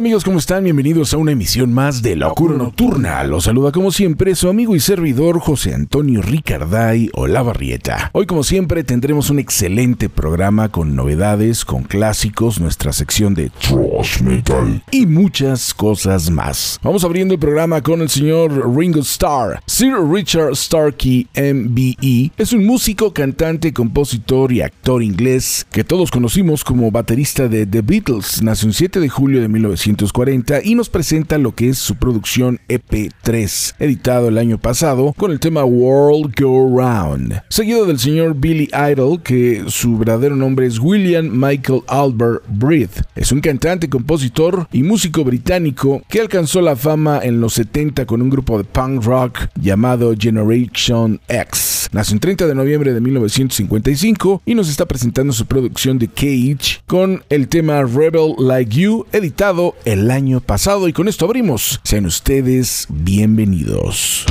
Hola amigos? ¿Cómo están? Bienvenidos a una emisión más de Locura Nocturna. Los saluda como siempre su amigo y servidor José Antonio Ricarday Olavarrieta. Hoy como siempre tendremos un excelente programa con novedades, con clásicos, nuestra sección de Trash Metal y muchas cosas más. Vamos abriendo el programa con el señor Ringo Starr. Sir Richard Starkey MBE es un músico, cantante, compositor y actor inglés que todos conocimos como baterista de The Beatles. Nació el 7 de julio de 19 y nos presenta lo que es su producción EP3, editado el año pasado con el tema World Go Round, seguido del señor Billy Idol, que su verdadero nombre es William Michael Albert Breath. Es un cantante, compositor y músico británico que alcanzó la fama en los 70 con un grupo de punk rock llamado Generation X. Nació el 30 de noviembre de 1955 y nos está presentando su producción de Cage con el tema Rebel Like You, editado el año pasado y con esto abrimos. Sean ustedes bienvenidos.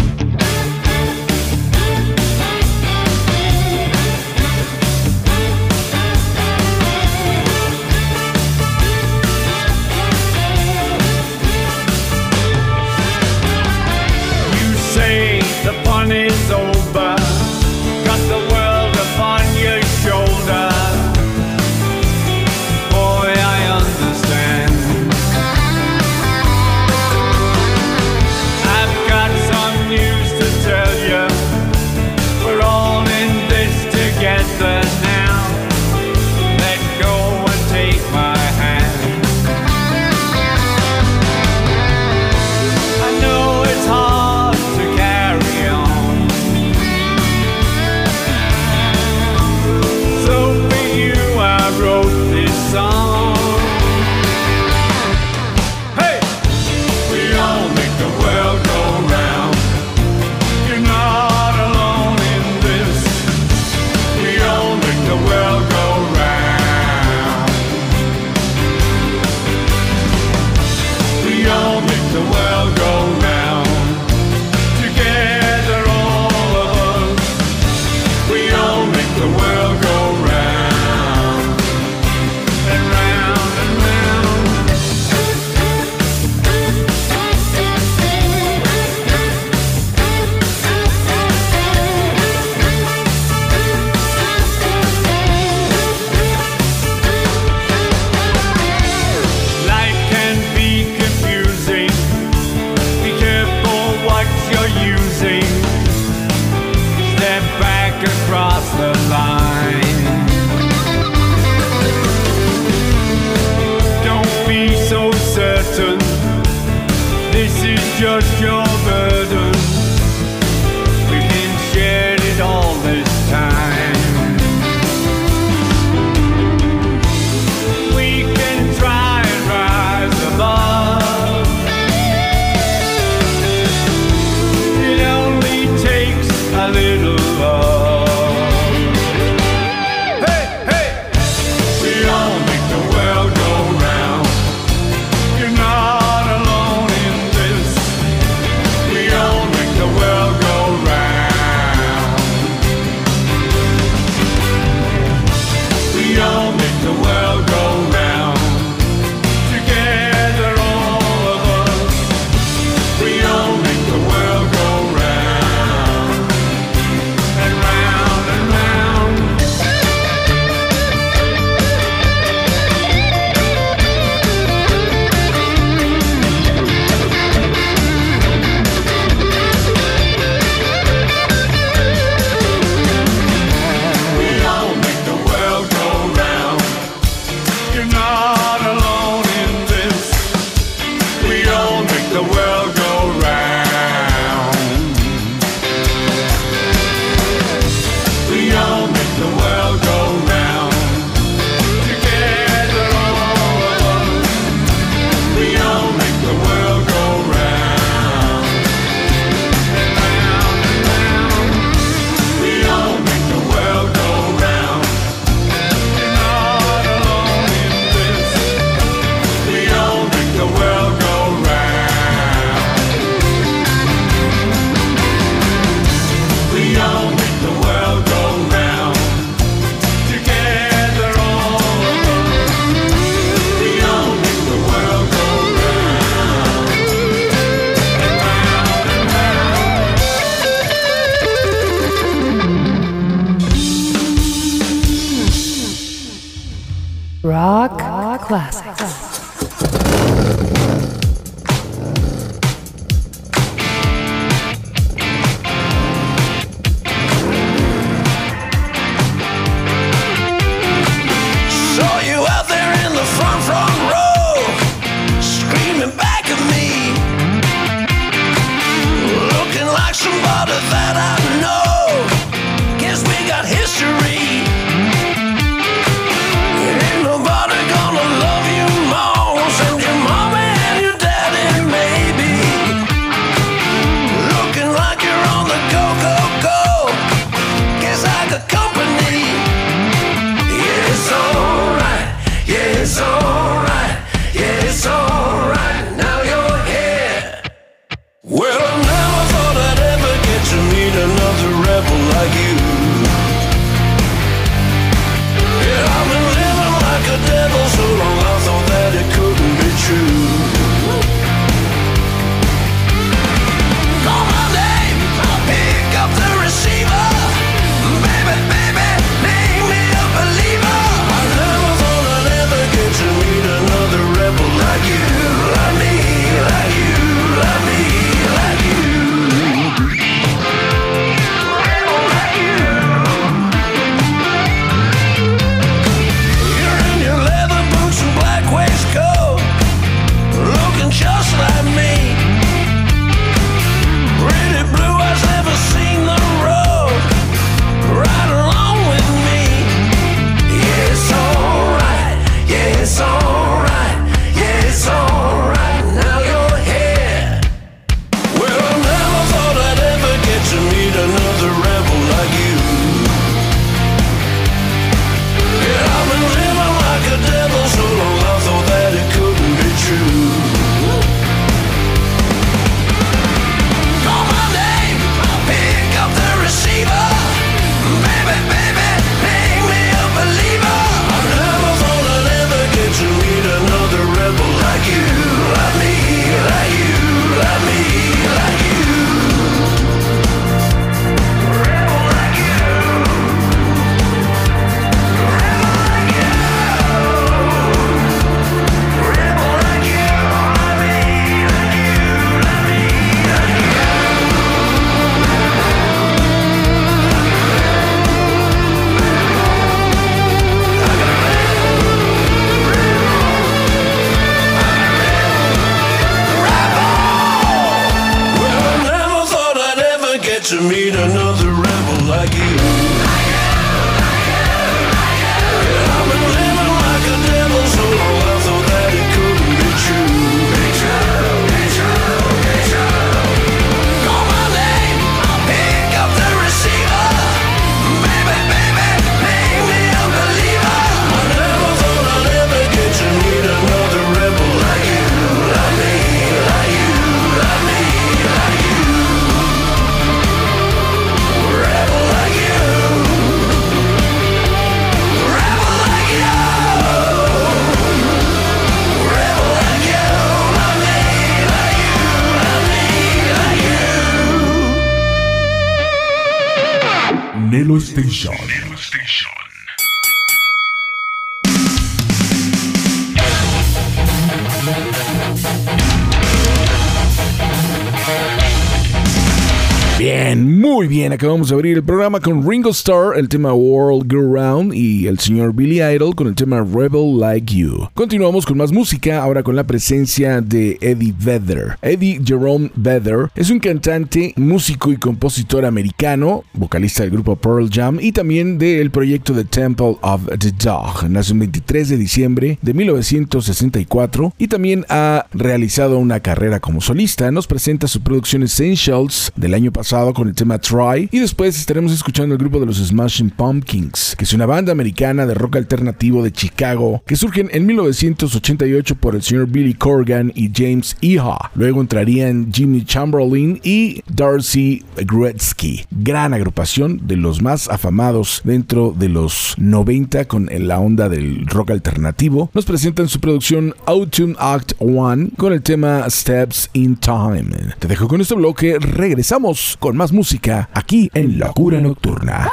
Acabamos de abrir el programa con Ringo Starr, el tema World Go Round, y el señor Billy Idol con el tema Rebel Like You. Continuamos con más música, ahora con la presencia de Eddie Vedder. Eddie Jerome Vedder es un cantante, músico y compositor americano, vocalista del grupo Pearl Jam y también del proyecto The Temple of the Dog. Nace el 23 de diciembre de 1964 y también ha realizado una carrera como solista. Nos presenta su producción Essentials del año pasado con el tema Try y después estaremos escuchando el grupo de los Smashing Pumpkins, que es una banda americana de rock alternativo de Chicago, que surgen en 1988 por el señor Billy Corgan y James Iha. Luego entrarían Jimmy Chamberlain y Darcy Gretzky. Gran agrupación de los más afamados dentro de los 90 con la onda del rock alternativo. Nos presentan su producción Autumn Act 1 con el tema Steps in Time. Te dejo con este bloque, regresamos con más música aquí aquí en Locura Nocturna.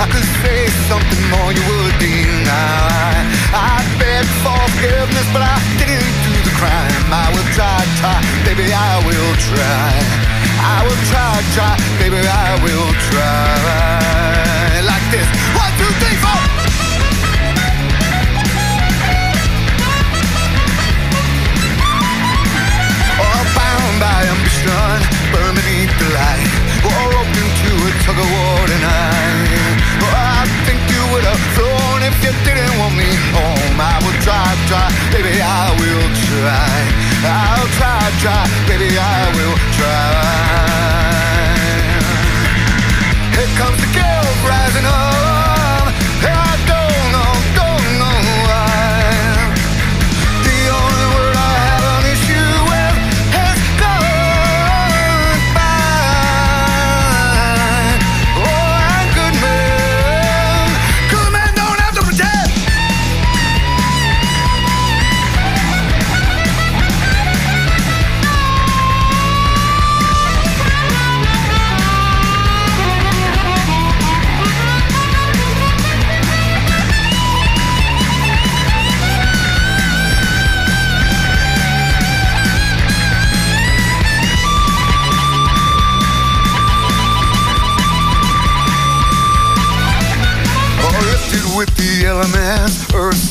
I could say something more you would deny. I begged forgiveness, but crime. I will try, try, baby, I will try. I will try, try, baby, I will try. Like this. One, two, three, four. Oh, bound by ambition, burn beneath the light. Or open to a tug of war tonight. Oh, I think you would have if you didn't want me home, I would try, try, baby, I will try. I'll try, try, baby, I will try.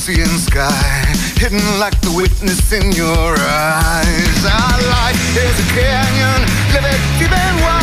Ocean sky, hidden like the witness in your eyes. Our life is a canyon, live it deep and wide.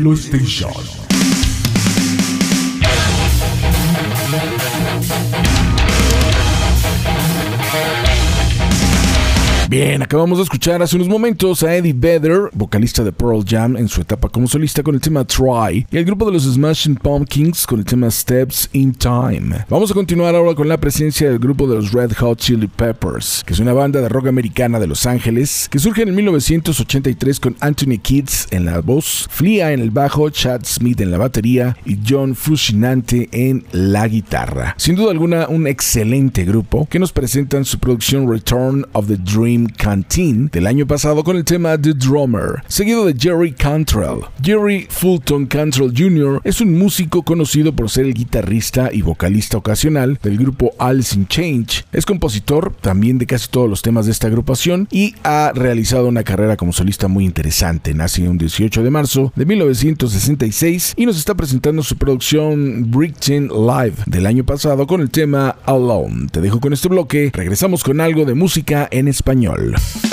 Nelo Station. Bien, acabamos de escuchar hace unos momentos a Eddie Vedder, vocalista de Pearl Jam en su etapa como solista con el tema Try, y el grupo de los Smashing Pumpkins con el tema Steps in Time. Vamos a continuar ahora con la presencia del grupo de los Red Hot Chili Peppers, que es una banda de rock americana de Los Ángeles, que surge en 1983 con Anthony Kids en la voz, Flea en el bajo, Chad Smith en la batería y John Frusciante en la guitarra. Sin duda alguna, un excelente grupo que nos presentan su producción Return of the Dream Canteen del año pasado con el tema The Drummer, seguido de Jerry Cantrell. Jerry Fulton Cantrell Jr. es un músico conocido por ser el guitarrista y vocalista ocasional del grupo Alice in Change. Es compositor también de casi todos los temas de esta agrupación y ha realizado una carrera como solista muy interesante. Nace un 18 de marzo de 1966 y nos está presentando su producción Brickton Live del año pasado con el tema Alone. Te dejo con este bloque, regresamos con algo de música en español. espagnol.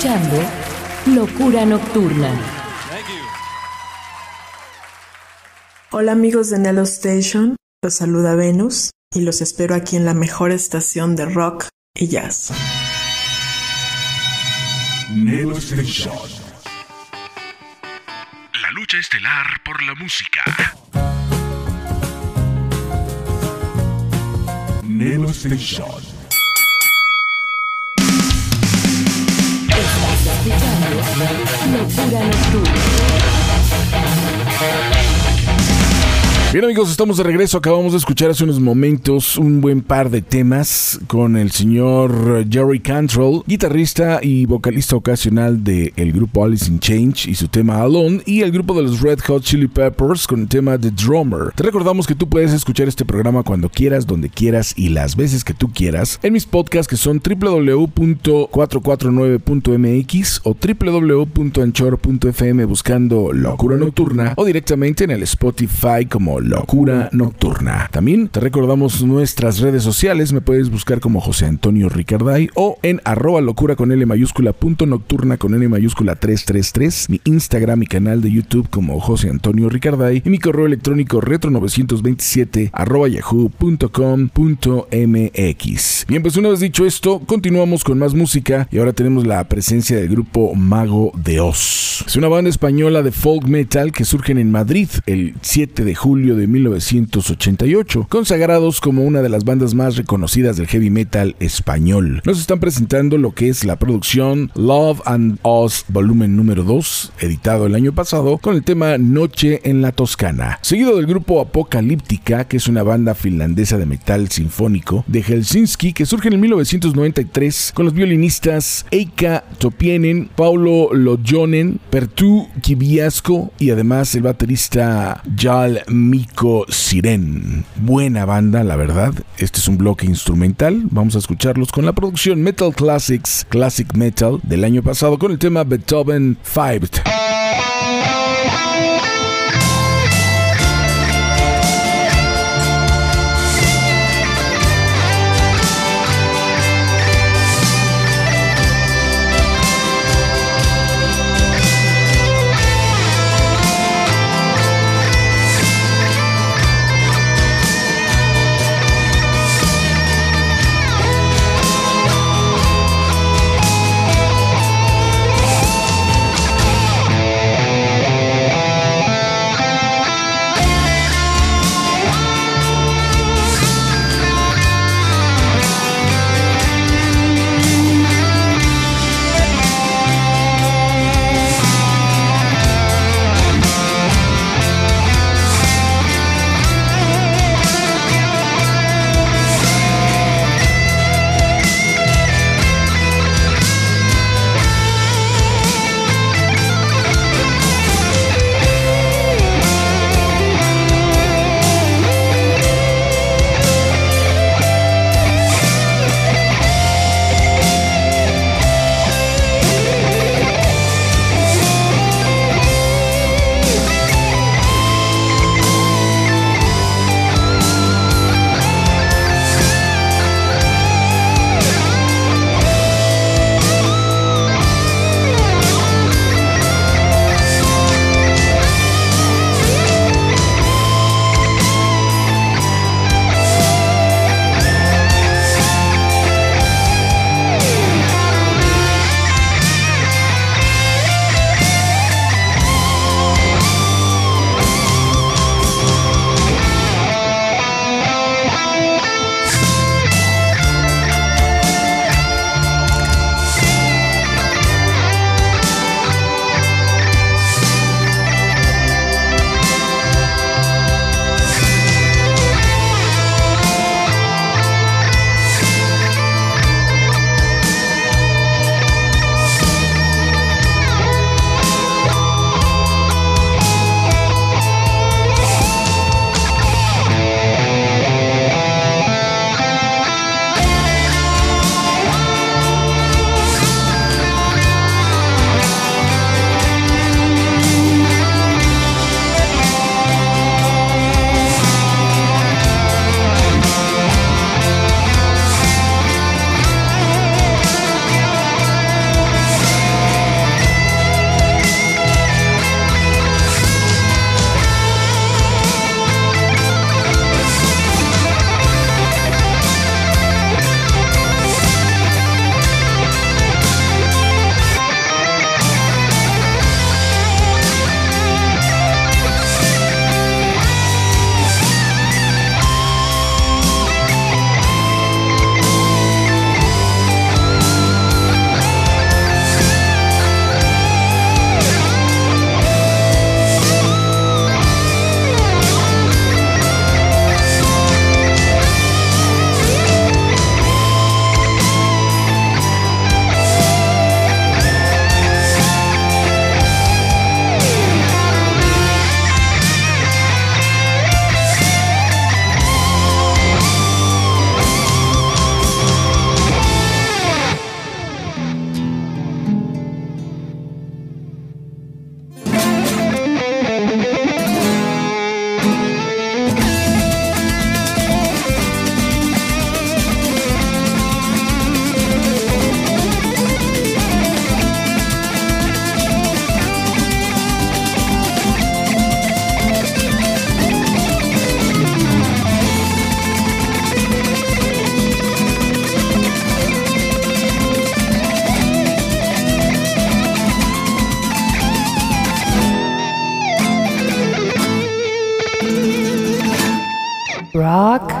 Escuchando Locura Nocturna. Hola amigos de Nelo Station, los saluda Venus y los espero aquí en la mejor estación de rock y jazz. Nelo Station. La lucha estelar por la música. Nelo Station. Escuchando Locura Nocturna. Bien amigos, estamos de regreso. Acabamos de escuchar hace unos momentos un buen par de temas con el señor Jerry Cantrell, guitarrista y vocalista ocasional del grupo Alice in Change y su tema Alone, y el grupo de los Red Hot Chili Peppers con el tema The Drummer. Te recordamos que tú puedes escuchar este programa cuando quieras, donde quieras y las veces que tú quieras en mis podcasts que son www.449.mx o www.anchor.fm buscando Locura Nocturna o directamente en el Spotify como Locura Nocturna. También te recordamos nuestras redes sociales, me puedes buscar como José Antonio Ricarday o en arroba locura con L mayúscula punto nocturna con N mayúscula 333, mi Instagram y canal de YouTube como José Antonio Ricarday y mi correo electrónico retro927 arroba yahoo.com.mx. Bien, pues una vez dicho esto, continuamos con más música y ahora tenemos la presencia del grupo Mago de Oz. Es una banda española de folk metal que surgen en Madrid el 7 de julio de 1988, consagrados como una de las bandas más reconocidas del heavy metal español. Nos están presentando lo que es la producción Love and Oz volumen número 2, editado el año pasado, con el tema Noche en la Toscana, seguido del grupo Apocalíptica, que es una banda finlandesa de metal sinfónico de Helsinki que surge en 1993 con los violinistas Eika Topienen, Paulo Lojonen, Pertu Kibiasco y además el baterista Jal Miko Siren. Buena banda, la verdad. Este es un bloque instrumental. Vamos a escucharlos con la producción Metal Classics, Classic Metal del año pasado con el tema Beethoven 5. Rock,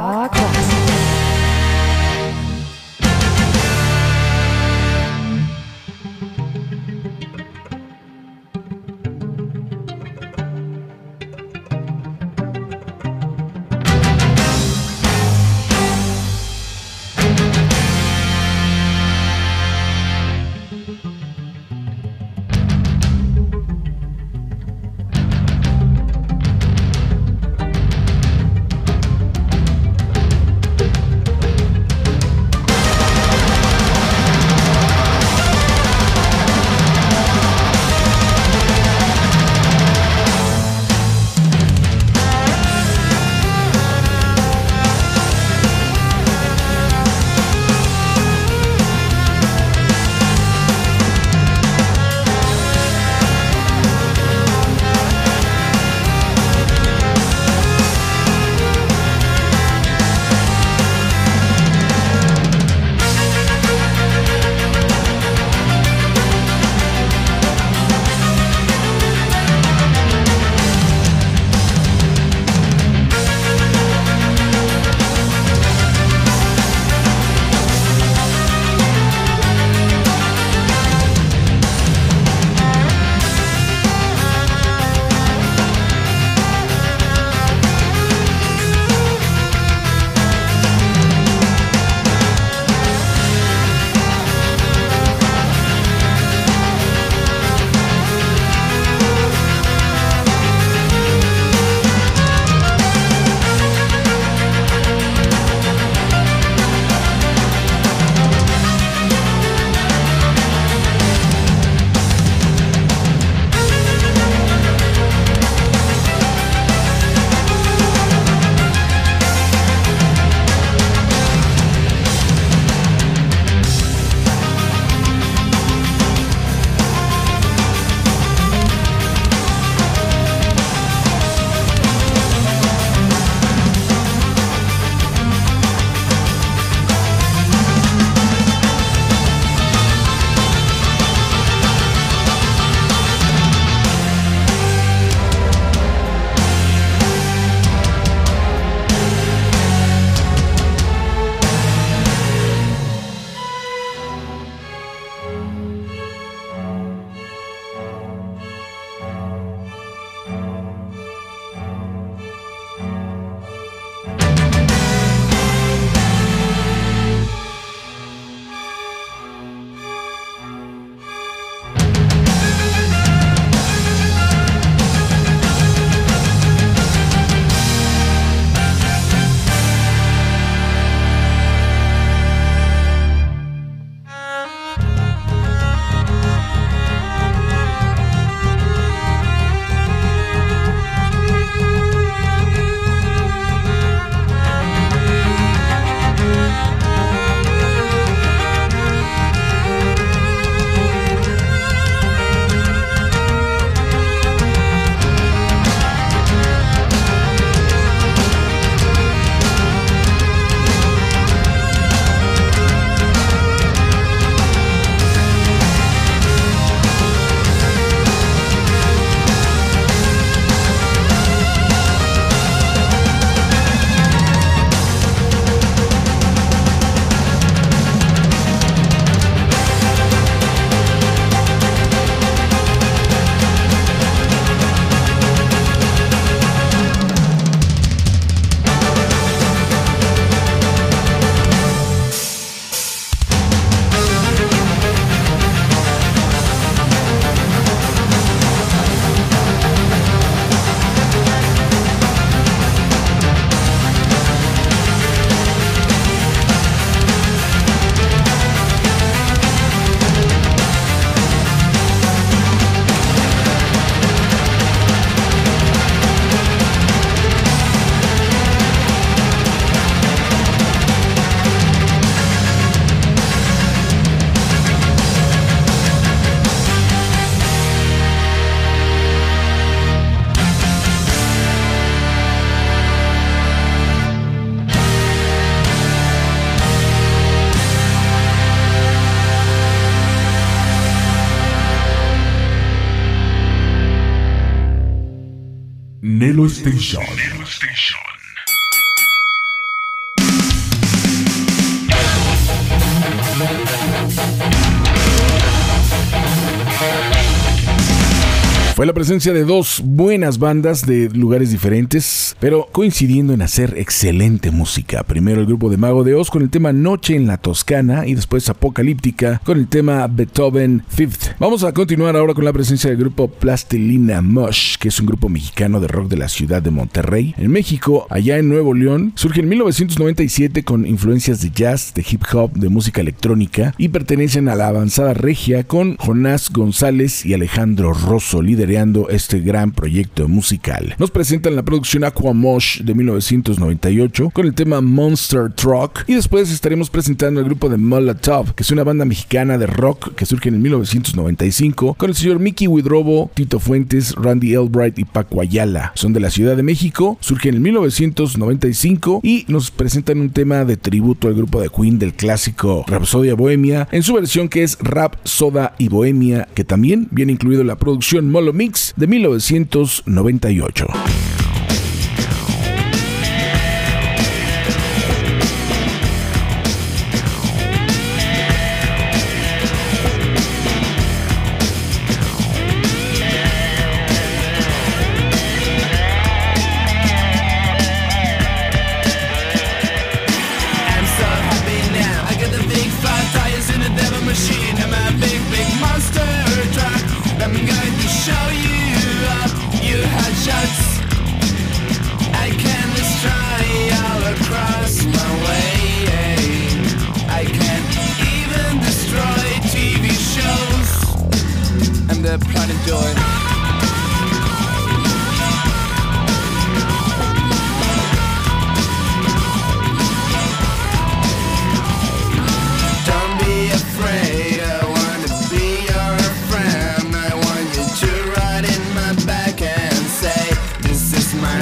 presencia de dos buenas bandas de lugares diferentes, pero coincidiendo en hacer excelente música. Primero el grupo de Mago de Oz con el tema Noche en la Toscana y después Apocalíptica con el tema Beethoven Fifth. Vamos a continuar ahora con la presencia del grupo Plastilina Mush, que es un grupo mexicano de rock de la ciudad de Monterrey. En México, allá en Nuevo León, surge en 1997 con influencias de jazz, de hip hop, de música electrónica y pertenecen a la avanzada regia con Jonás González y Alejandro Rosso liderando este gran proyecto musical. Nos presentan la producción Aquamosh de 1998 con el tema Monster Truck y después estaremos presentando el grupo de Molotov, que es una banda mexicana de rock que surge en 1995 con el señor Mickey Widrobo, Tito Fuentes, Randy Albright y Paco Ayala. Son de la Ciudad de México, surgen en 1995 y nos presentan un tema de tributo al grupo de Queen del clásico Rhapsodia Bohemia en su versión que es Rap, Soda y Bohemia, que también viene incluido en la producción Molo Mix de 1998.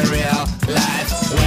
Real life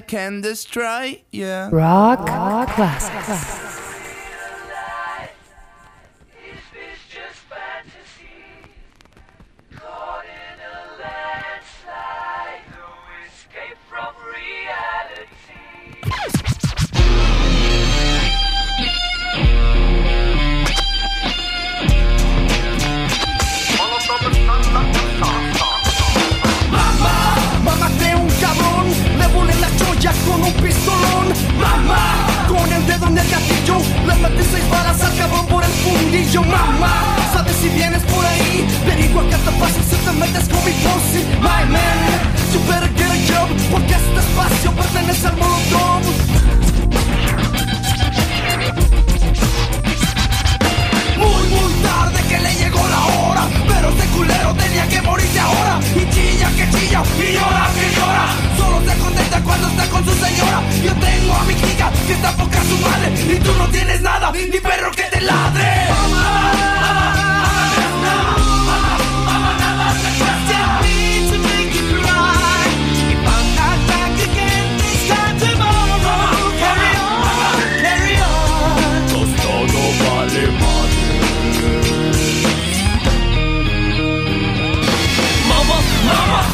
I can destroy. Yeah. Rock Classics. Mamá fundillo. Mamá, sabes si vienes por ahí, averigua qué te pasa si te metes con mi pussy. My man, you better get a job, porque este espacio pertenece al molotov. Culero tenía que morirse ahora. Y chilla que chilla y llora que llora. Solo se contenta cuando está con su señora. Yo tengo a mi chica que está poca su madre. Y tú no tienes nada, ni perro que te ladre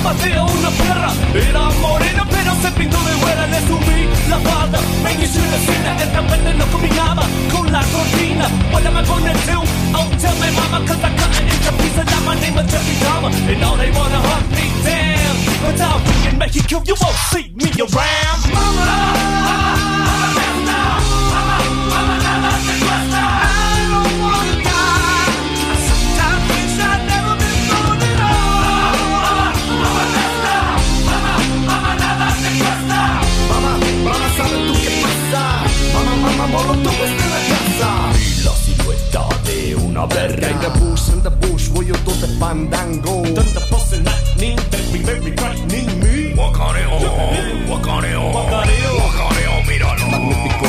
maté a una perra. Era morena pero se pintó de güera. Le subí la falda, me hice una escena El tapete no combinaba con la cortina. Am I gonna do? Oh, tell me mama Cause I into pieces Now my name is Jeffrey Dahmer And now they wanna hunt me down But I'll be in Mexico You won't see me around Mama, molotov está en la casa Y la silueta de una verga In the bush, in the bush, voy yo todo de fandango. Tanta pose lightning, very, very frightening me Guacareo, guacareo, guacareo, guacareo, míralo Magnífico,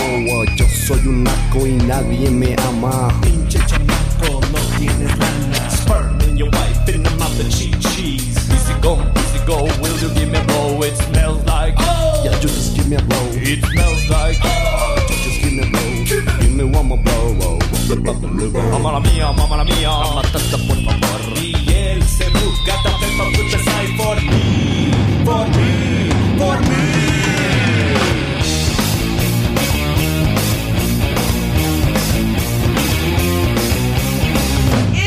yo oh, soy un naco y nadie me ama Pinche chamaco, no tienes lana Sperm in your wife, in the mouth of cheese. Cheese Easy go, easy go, will you give me a blow? It smells like oh. Yeah, you just give me a blow. It smells like oh. Me one more blow. Oh. Mamma la mía, mamma la mía Matata por favor. Y él se busca tapé pa' put aside for me For me, for me.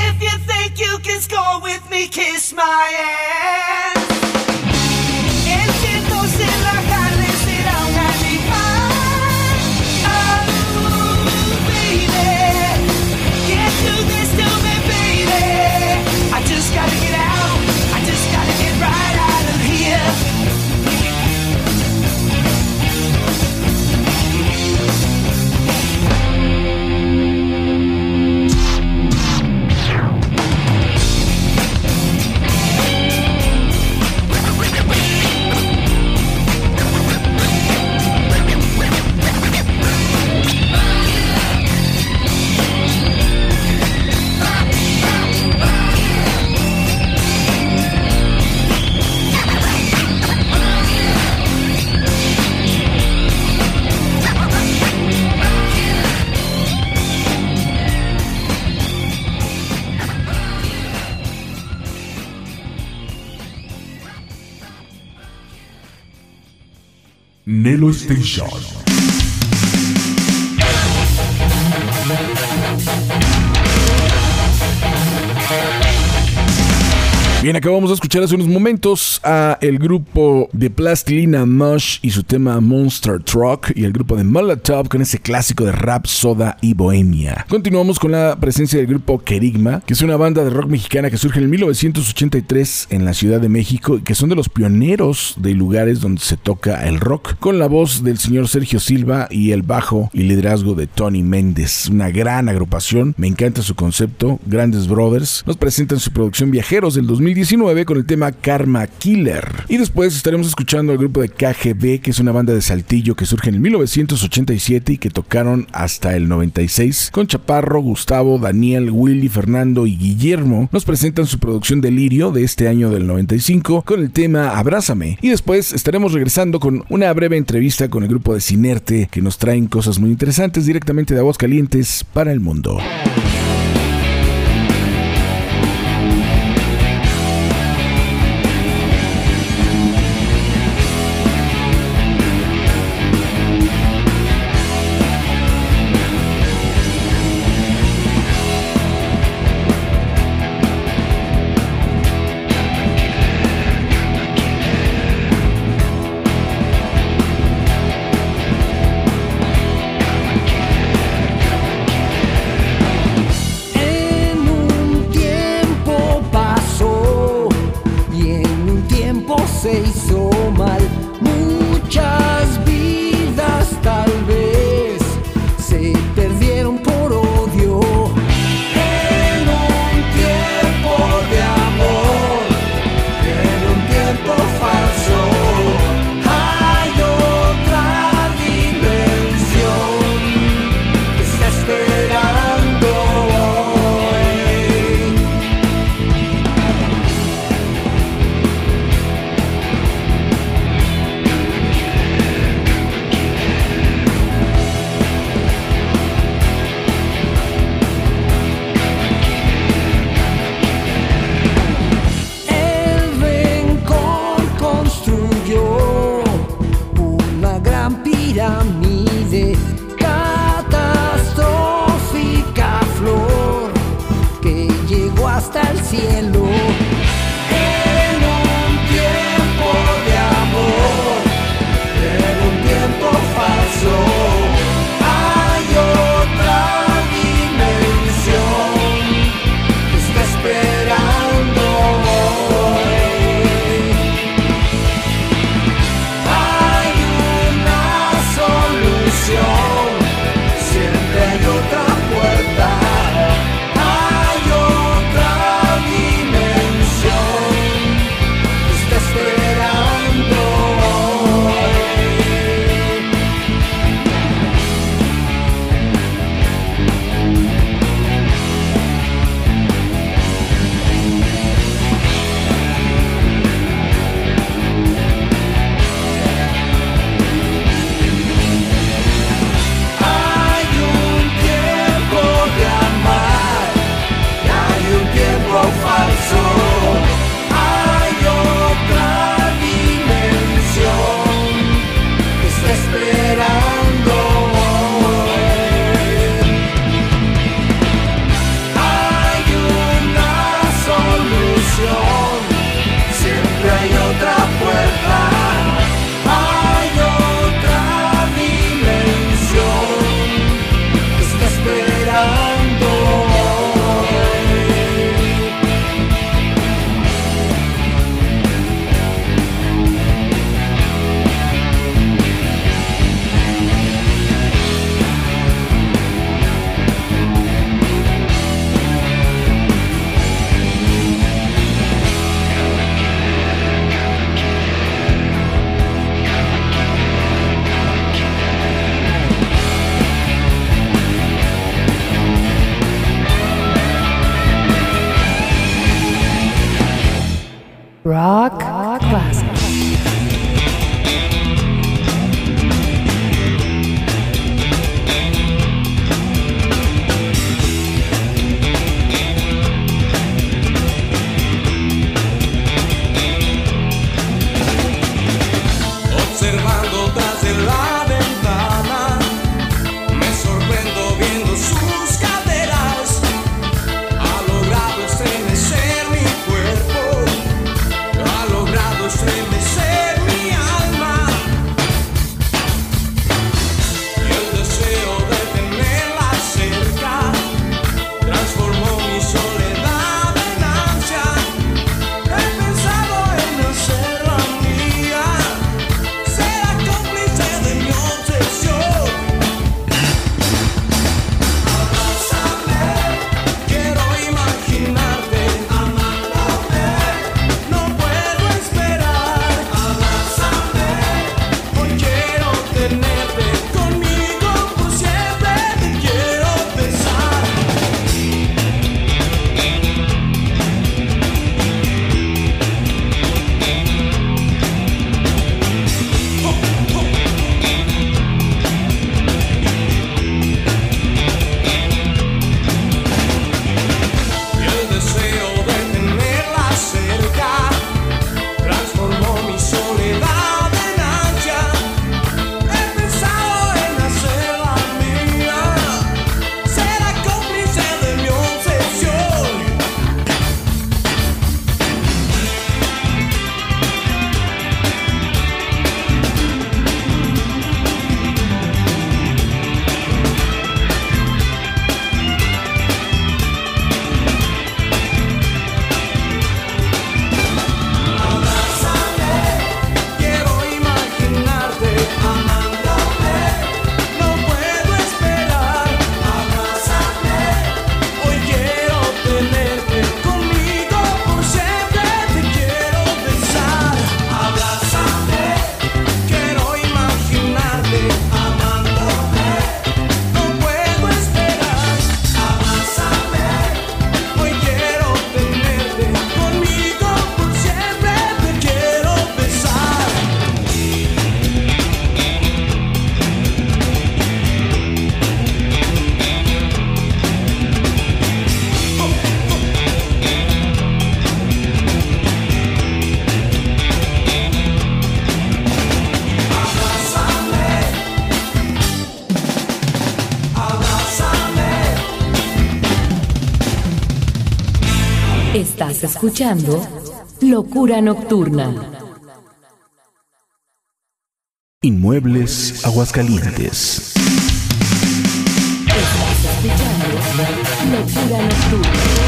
If you think you can score with me, kiss my ass. Nelo Station. Bien, acabamos de escuchar hace unos momentos a el grupo de Plastilina Mush y su tema Monster Truck y el grupo de Molotov con ese clásico de rap, soda y bohemia. Continuamos con la presencia del grupo Kerigma, que es una banda de rock mexicana que surge en 1983 en la Ciudad de México y que son de los pioneros de lugares donde se toca el rock, con la voz del señor Sergio Silva y el bajo y liderazgo de Tony Méndez. Una gran agrupación, me encanta su concepto, Grandes Brothers. Nos presentan su producción Viajeros del 2000 2019 con el tema Karma Killer. Y después estaremos escuchando al grupo de KGB, que es una banda de Saltillo que surge en el 1987 y que tocaron hasta el 96 con Chaparro, Gustavo, Daniel, Willy, Fernando y Guillermo. Nos presentan su producción Delirio de este año del 95 con el tema Abrázame. Y después estaremos regresando con una breve entrevista con el grupo de Cinerte que nos traen cosas muy interesantes directamente de Aguascalientes para el mundo. Estás escuchando Locura Nocturna. Inmuebles Aguascalientes. Estás escuchando Locura Nocturna.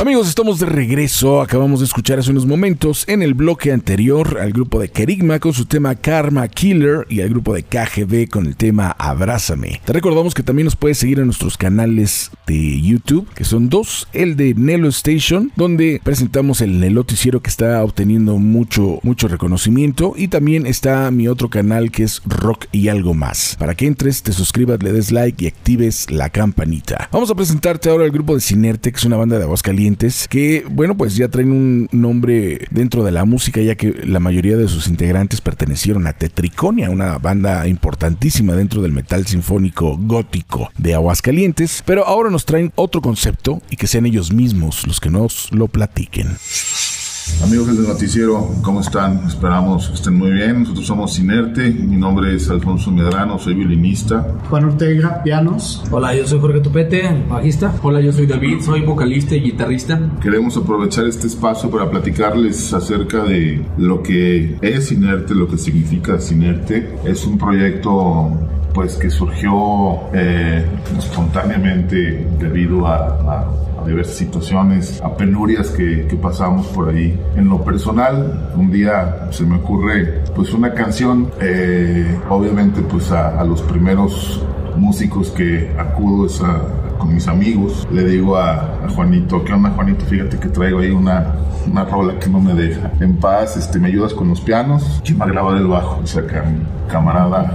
Amigos, estamos de regreso. Acabamos de escuchar hace unos momentos en el bloque anterior al grupo de Kerigma con su tema Karma Killer y al grupo de KGB con el tema Abrázame. Te recordamos que también nos puedes seguir en nuestros canales de YouTube, que son dos: el de Nelo Station, donde presentamos el Neloticiero que está obteniendo mucho, mucho reconocimiento, y también está mi otro canal que es Rock y algo más. Para que entres, te suscribas, le des like y actives la campanita. Vamos a presentarte ahora el grupo de Cinerte, que es una banda de Aguascalientes que, bueno, pues ya traen un nombre dentro de la música, ya que la mayoría de sus integrantes pertenecieron a Tetriconia, una banda importantísima dentro del metal sinfónico gótico de Aguascalientes, pero ahora nos traen otro concepto y que sean ellos mismos los que nos lo platiquen. Amigos del noticiero, ¿cómo están? Esperamos que estén muy bien. Nosotros somos Inerte. Mi nombre es Alfonso Medrano, soy violinista. Juan Ortega, pianos. Hola, yo soy Jorge Tupete, bajista. Hola, yo soy David, soy vocalista y guitarrista. Queremos aprovechar este espacio para platicarles acerca de lo que es Inerte, lo que significa Inerte. Es un proyecto pues que surgió eh, espontáneamente debido a, a a diversas situaciones, a penurias que, que, pasamos por ahí. En lo personal, un día se me ocurre pues una canción, eh, obviamente pues a, a, los primeros músicos que acudo a, con mis amigos, le digo a, a, Juanito, ¿qué onda Juanito? Fíjate que traigo ahí una, una rola que no me deja. En paz, este, me ayudas con los pianos, ¿quién va a grabar el bajo? O sea, camarada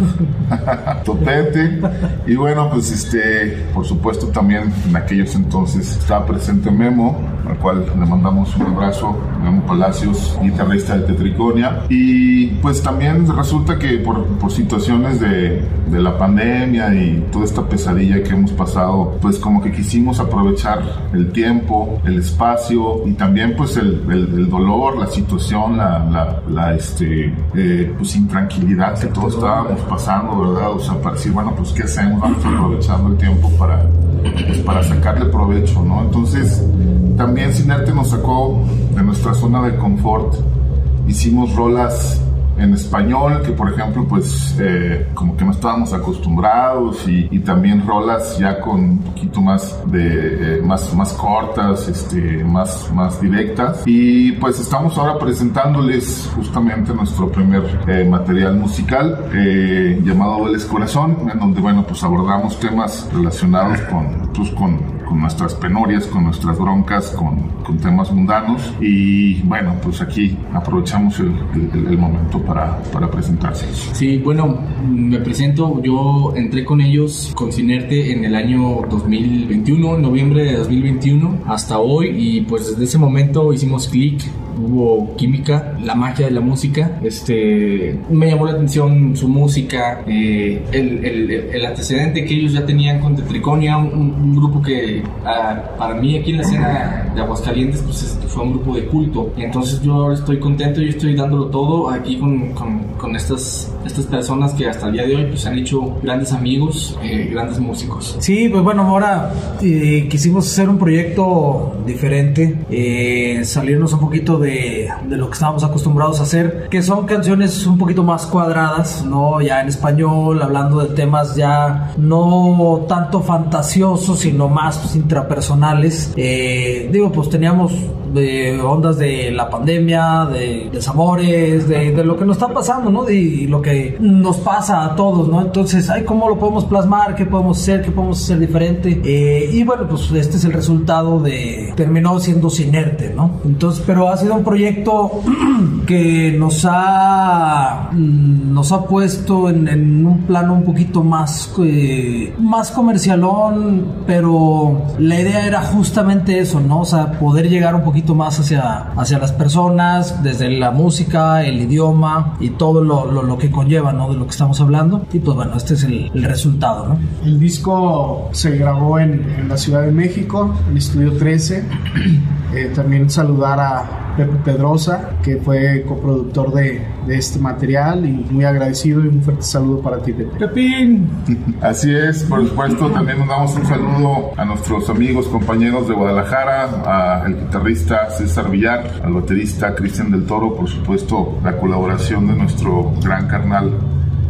Topete. Y bueno, pues este, por supuesto también en aquellos entonces estaba presente Memo, al cual le mandamos un abrazo, Memo Palacios, guitarrista de Tetriconia. Y pues también resulta que por, por situaciones de, de la pandemia y toda esta pesadilla que hemos pasado, pues como que quisimos aprovechar el tiempo, el espacio y también pues el, el, el dolor, la situación, la, la, la este, eh, pues intranquilidad que todos estábamos pasando, ¿verdad? O sea, para decir, bueno, pues ¿qué hacemos? Vamos aprovechando el tiempo para, pues, para sacarle provecho, ¿no? Entonces, también Sinerte nos sacó de nuestra zona de confort, hicimos rolas en español, que por ejemplo, pues eh, como que no estábamos acostumbrados y, y, también rolas ya con un poquito más de, eh, más, más cortas, este, más, más directas. Y pues estamos ahora presentándoles justamente nuestro primer eh, material musical llamado Dueles Corazón, en donde, bueno, pues abordamos temas relacionados con, pues con con nuestras penurias, con nuestras broncas, con, con, temas mundanos. Y bueno, pues aquí aprovechamos el, el, el momento para, para, presentarse. Sí, bueno, me presento. Yo entré con ellos, con Cinerte, en el año 2021, en noviembre de 2021, hasta hoy. Y pues desde ese momento hicimos clic hubo química, la magia de la música. Este, me llamó la atención su música, eh, el, el, el, antecedente que ellos ya tenían con Tetriconia, un, un grupo que para mí aquí en la escena de Aguascalientes pues fue un grupo de culto. Entonces yo ahora estoy contento, yo estoy dándolo todo aquí con, con, con estas, estas personas que hasta el día de hoy pues han hecho grandes amigos, eh, grandes músicos. Sí, pues bueno, ahora eh, quisimos hacer un proyecto diferente, eh, salirnos un poquito de, de, lo que estábamos acostumbrados a hacer, que son canciones un poquito más cuadradas, ¿no? Ya en español, hablando de temas ya no tanto fantasiosos, sino más intrapersonales. Eh, digo, pues teníamos ondas de la pandemia, de desamores, de, lo que nos está pasando, ¿no? Y lo que nos pasa a todos, ¿no? Entonces, ay, ¿cómo lo podemos plasmar? ¿Qué podemos hacer? ¿Qué podemos hacer diferente? Eh, y bueno, pues este es el resultado de... Terminó siendo Sinerte, ¿no? Entonces, pero ha sido un proyecto que nos ha... Nos ha puesto en, en un plano un poquito más... Eh, más comercialón, pero la idea era justamente eso, ¿no? O sea, poder llegar un poquito más hacia, hacia las personas, desde la música, el idioma y todo lo, lo, lo, que conlleva, ¿no? De lo que estamos hablando. Y pues bueno, este es el, el resultado, ¿no? El disco se grabó en, en, la Ciudad de México, en Estudio 13. Eh, también saludar a Pepe Pedrosa, que fue coproductor de, de este material y muy agradecido y un fuerte saludo para ti, Pepe. Pepín. Así es, por supuesto, también nos damos un saludo a nuestros amigos, compañeros de Guadalajara, al guitarrista César Villar, al baterista Cristian del Toro, por supuesto, la colaboración de nuestro gran carnal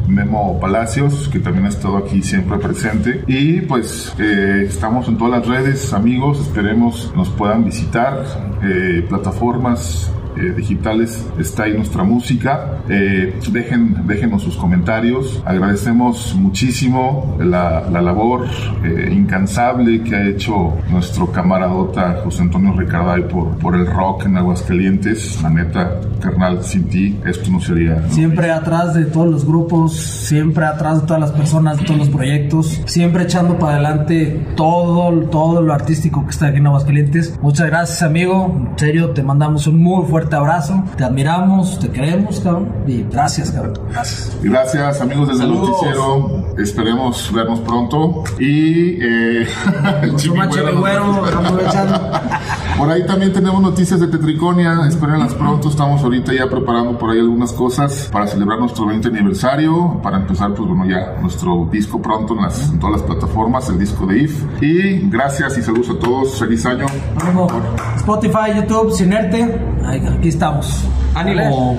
Memo Palacios, que también ha estado aquí siempre presente. Y pues eh, estamos en todas las redes, amigos, esperemos nos puedan visitar, eh, plataformas eh, digitales está ahí nuestra música. Eh, dejen, déjenos sus comentarios. Agradecemos muchísimo la, la labor eh, incansable que ha hecho nuestro camaradota José Antonio Ricarday por, por el rock en Aguascalientes. La neta, carnal, sin ti esto no sería. ¿no? Siempre atrás de todos los grupos, siempre atrás de todas las personas, de todos los proyectos, siempre echando para adelante todo, todo lo artístico que está aquí en Aguascalientes. Muchas gracias, amigo. En serio, te mandamos un muy fuerte abrazo. Te admiramos, te queremos, cabrón. Y gracias, cabrón. Gracias. Gracias amigos desde Saludos. el noticiero. Esperemos vernos pronto. Y eh, Chimigüero. Por ahí también tenemos noticias de Tetriconia, espérenlas pronto, estamos ahorita ya preparando por ahí algunas cosas para celebrar nuestro 20 aniversario, para empezar pues bueno ya nuestro disco pronto en, las, en todas las plataformas, el disco de IF. Y gracias y saludos a todos, feliz año. Spotify, YouTube, Sinerte. Aquí estamos. ¡Ánimo!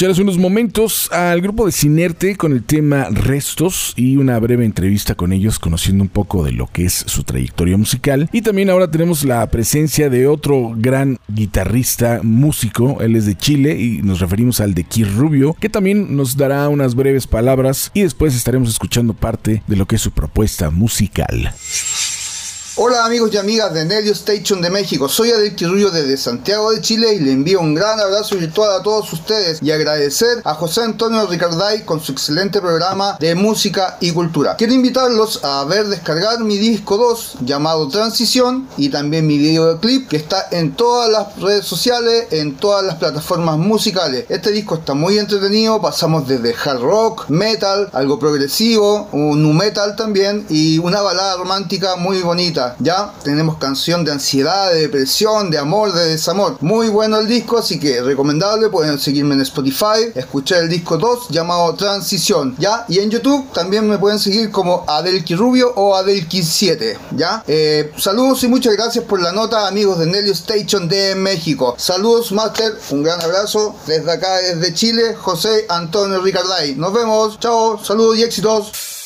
Escuchar unos momentos al grupo de Cinerte con el tema Restos y una breve entrevista con ellos conociendo un poco de lo que es su trayectoria musical. Y también ahora tenemos la presencia de otro gran guitarrista músico, él es de Chile y nos referimos al de Kir Rubio, que también nos dará unas breves palabras y después estaremos escuchando parte de lo que es su propuesta musical. Hola amigos y amigas de Nelio Station de México, soy Adel Quirullo desde Santiago de Chile y le envío un gran abrazo virtual a todos ustedes y agradecer a José Antonio Ricarday con su excelente programa de música y cultura. Quiero invitarlos a ver descargar mi disco 2 llamado Transición y también mi videoclip que está en todas las redes sociales, en todas las plataformas musicales. Este disco está muy entretenido, pasamos desde hard rock, metal, algo progresivo, un nu metal también y una balada romántica muy bonita. Ya tenemos canción de ansiedad, de depresión, de amor, de desamor. Muy bueno el disco, así que recomendable. Pueden seguirme en Spotify, escuchar el disco 2 llamado Transición. Ya, y en YouTube también me pueden seguir como Adelki Rubio o Adelki 7. Ya, Eh, saludos y muchas gracias por la nota, amigos de Nelio Station de México. Saludos, Master. Un gran abrazo desde acá, desde Chile, José Antonio Ricarday. Nos vemos. Chao, saludos y éxitos.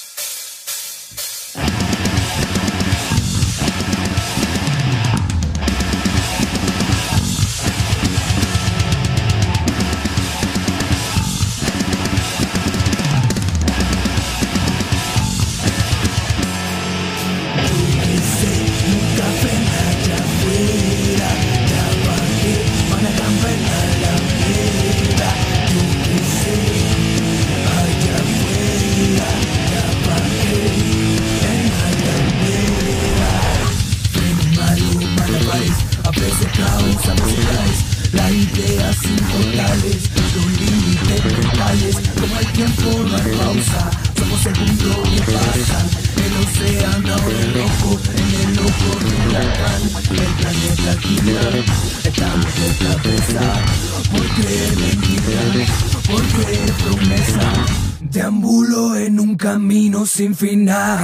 Sin final,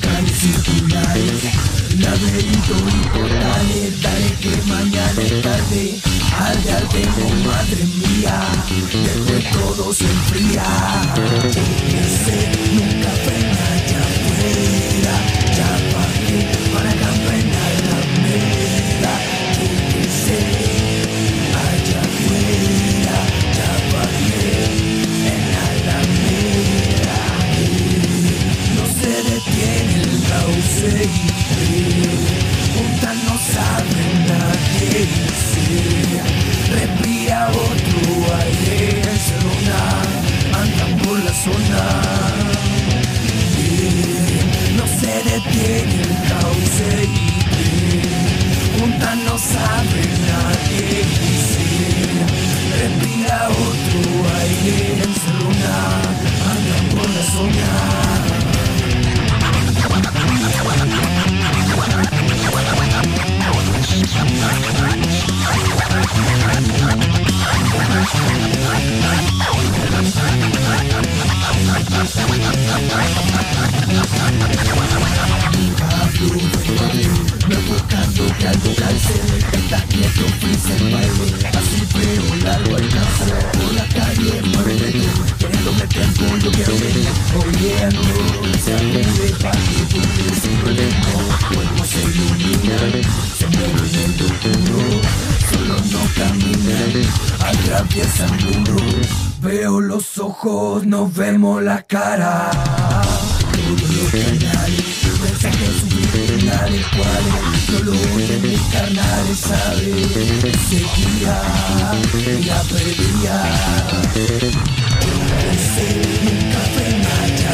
calles circulares, laberinto y portales, dale que mañana es tarde, al de al madre mía, después todo se enfría, Todo lo que hay Mensajes subliminales cuales No lo oyen mis carnales sabe perdía Ese nunca allá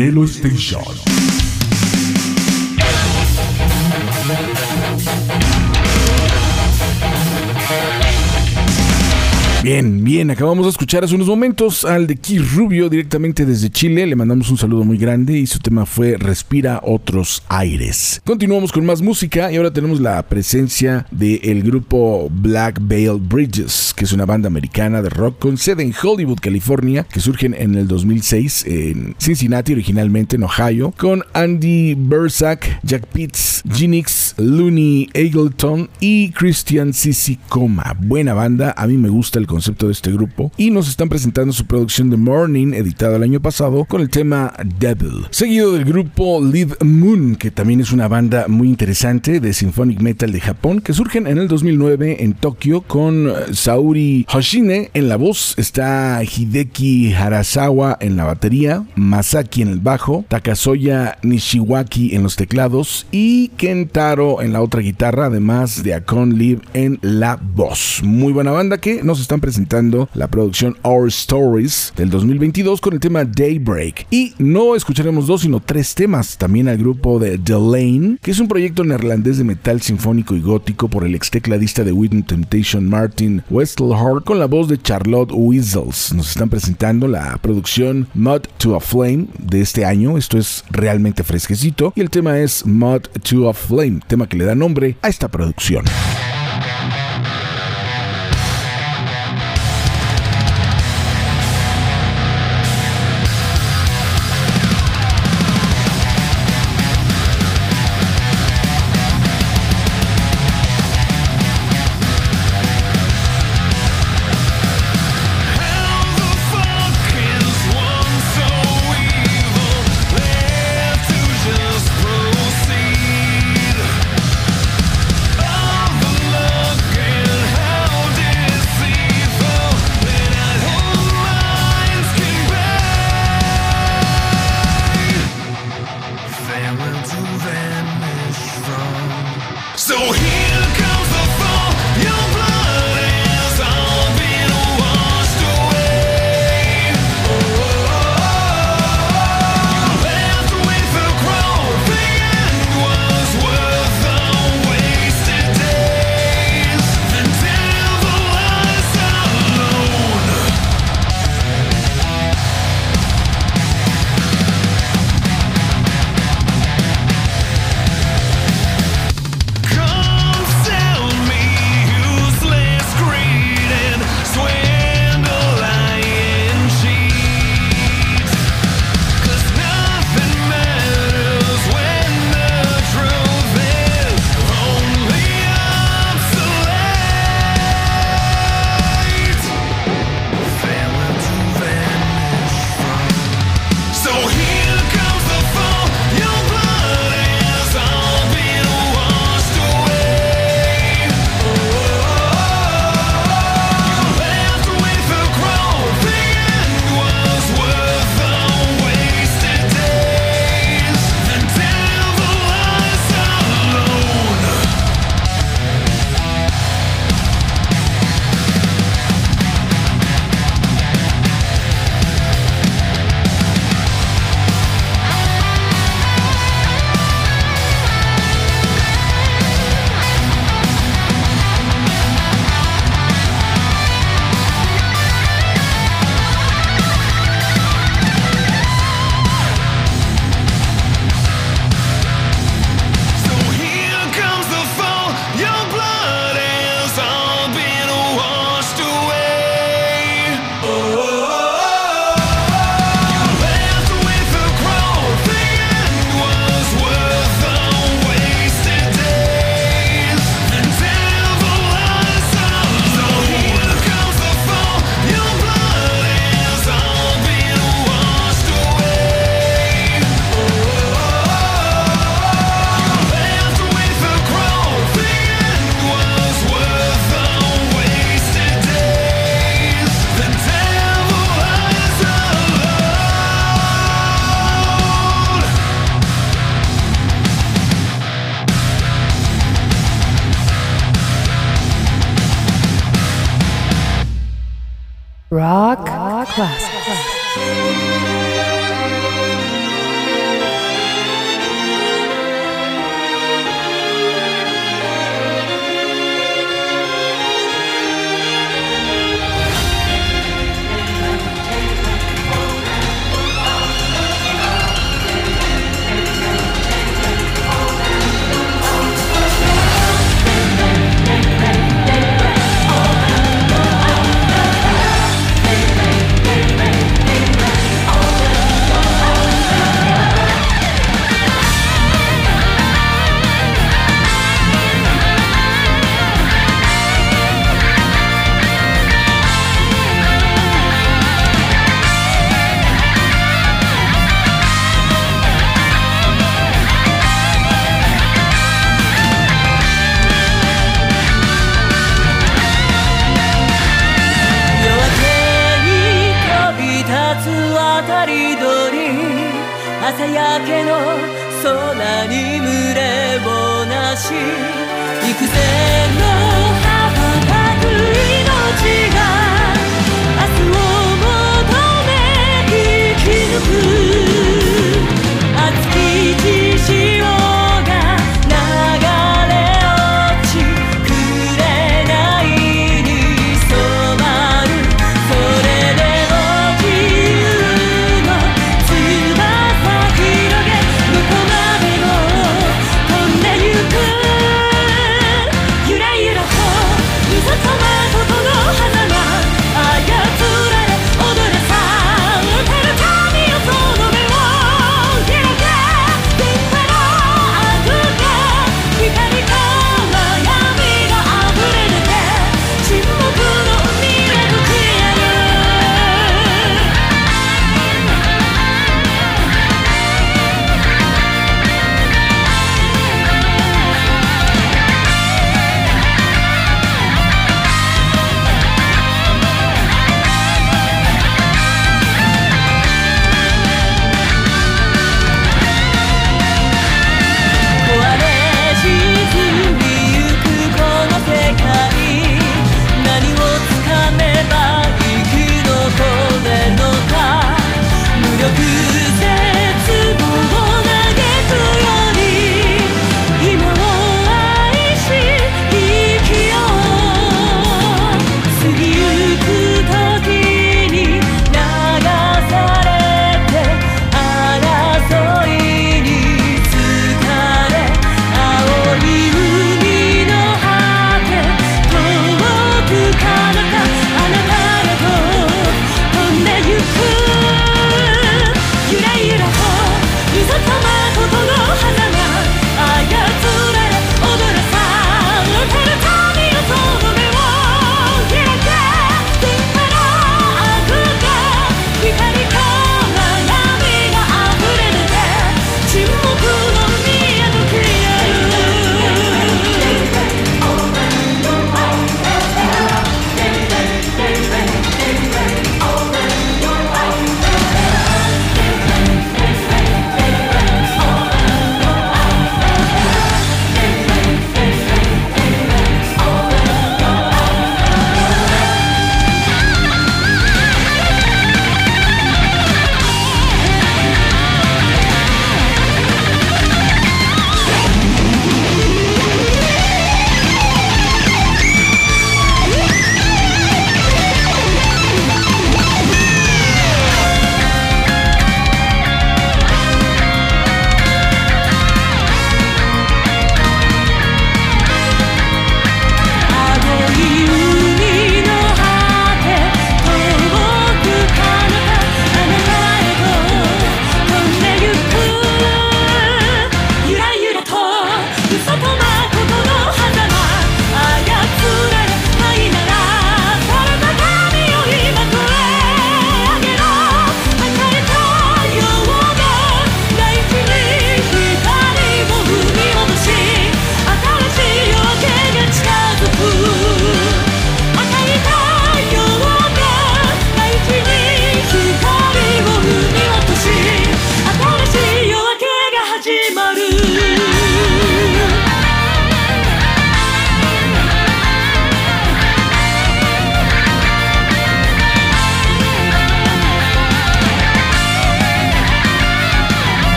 Nelo Station. Bien, bien, acabamos de escuchar hace unos momentos al de Kid Rubio directamente desde Chile. Le mandamos un saludo muy grande y su tema fue Respira otros aires. Continuamos con más música y ahora tenemos la presencia del grupo Black Veil Bridges, que es una banda americana de rock con sede en Hollywood, California, que surgen en el 2006 en Cincinnati, originalmente en Ohio, con Andy Bersack, Jack Pitts, Ginix, Looney Eagleton y Christian Sissi Coma. Buena banda, a mí me gusta el concepto de este grupo y nos están presentando su producción The Morning, editada el año pasado, con el tema Devil. Seguido del grupo Live Moon, que también es una banda muy interesante de symphonic metal de Japón, que surgen en el 2009 en Tokio con eh, Saori Hoshine en la voz, está Hideki Harasawa en la batería, Masaki en el bajo, Takasoya Nishiwaki en los teclados y Kentaro en la otra guitarra, además de Akon Live en la voz. Muy buena banda que nos están presentando la producción Our Stories del 2022 con el tema Daybreak. Y no escucharemos dos, sino tres temas. También al grupo de The Lane, que es un proyecto neerlandés de metal sinfónico y gótico por el ex tecladista de Within Temptation Martin Westelhart con la voz de Charlotte Weasels. Nos están presentando la producción Mud to a Flame de este año. Esto es realmente fresquecito. Y el tema es Mud to a Flame, tema que le da nombre a esta producción.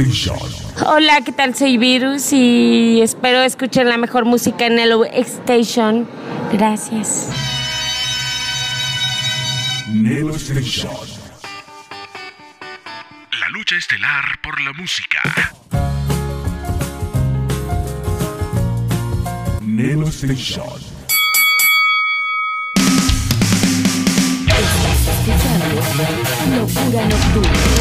Station. Hola, ¿qué tal? Soy Virus y espero escuchen la mejor música en el Station. Gracias. Nelo Station. La lucha estelar por la música. Nelo Station. Locura Nocturna.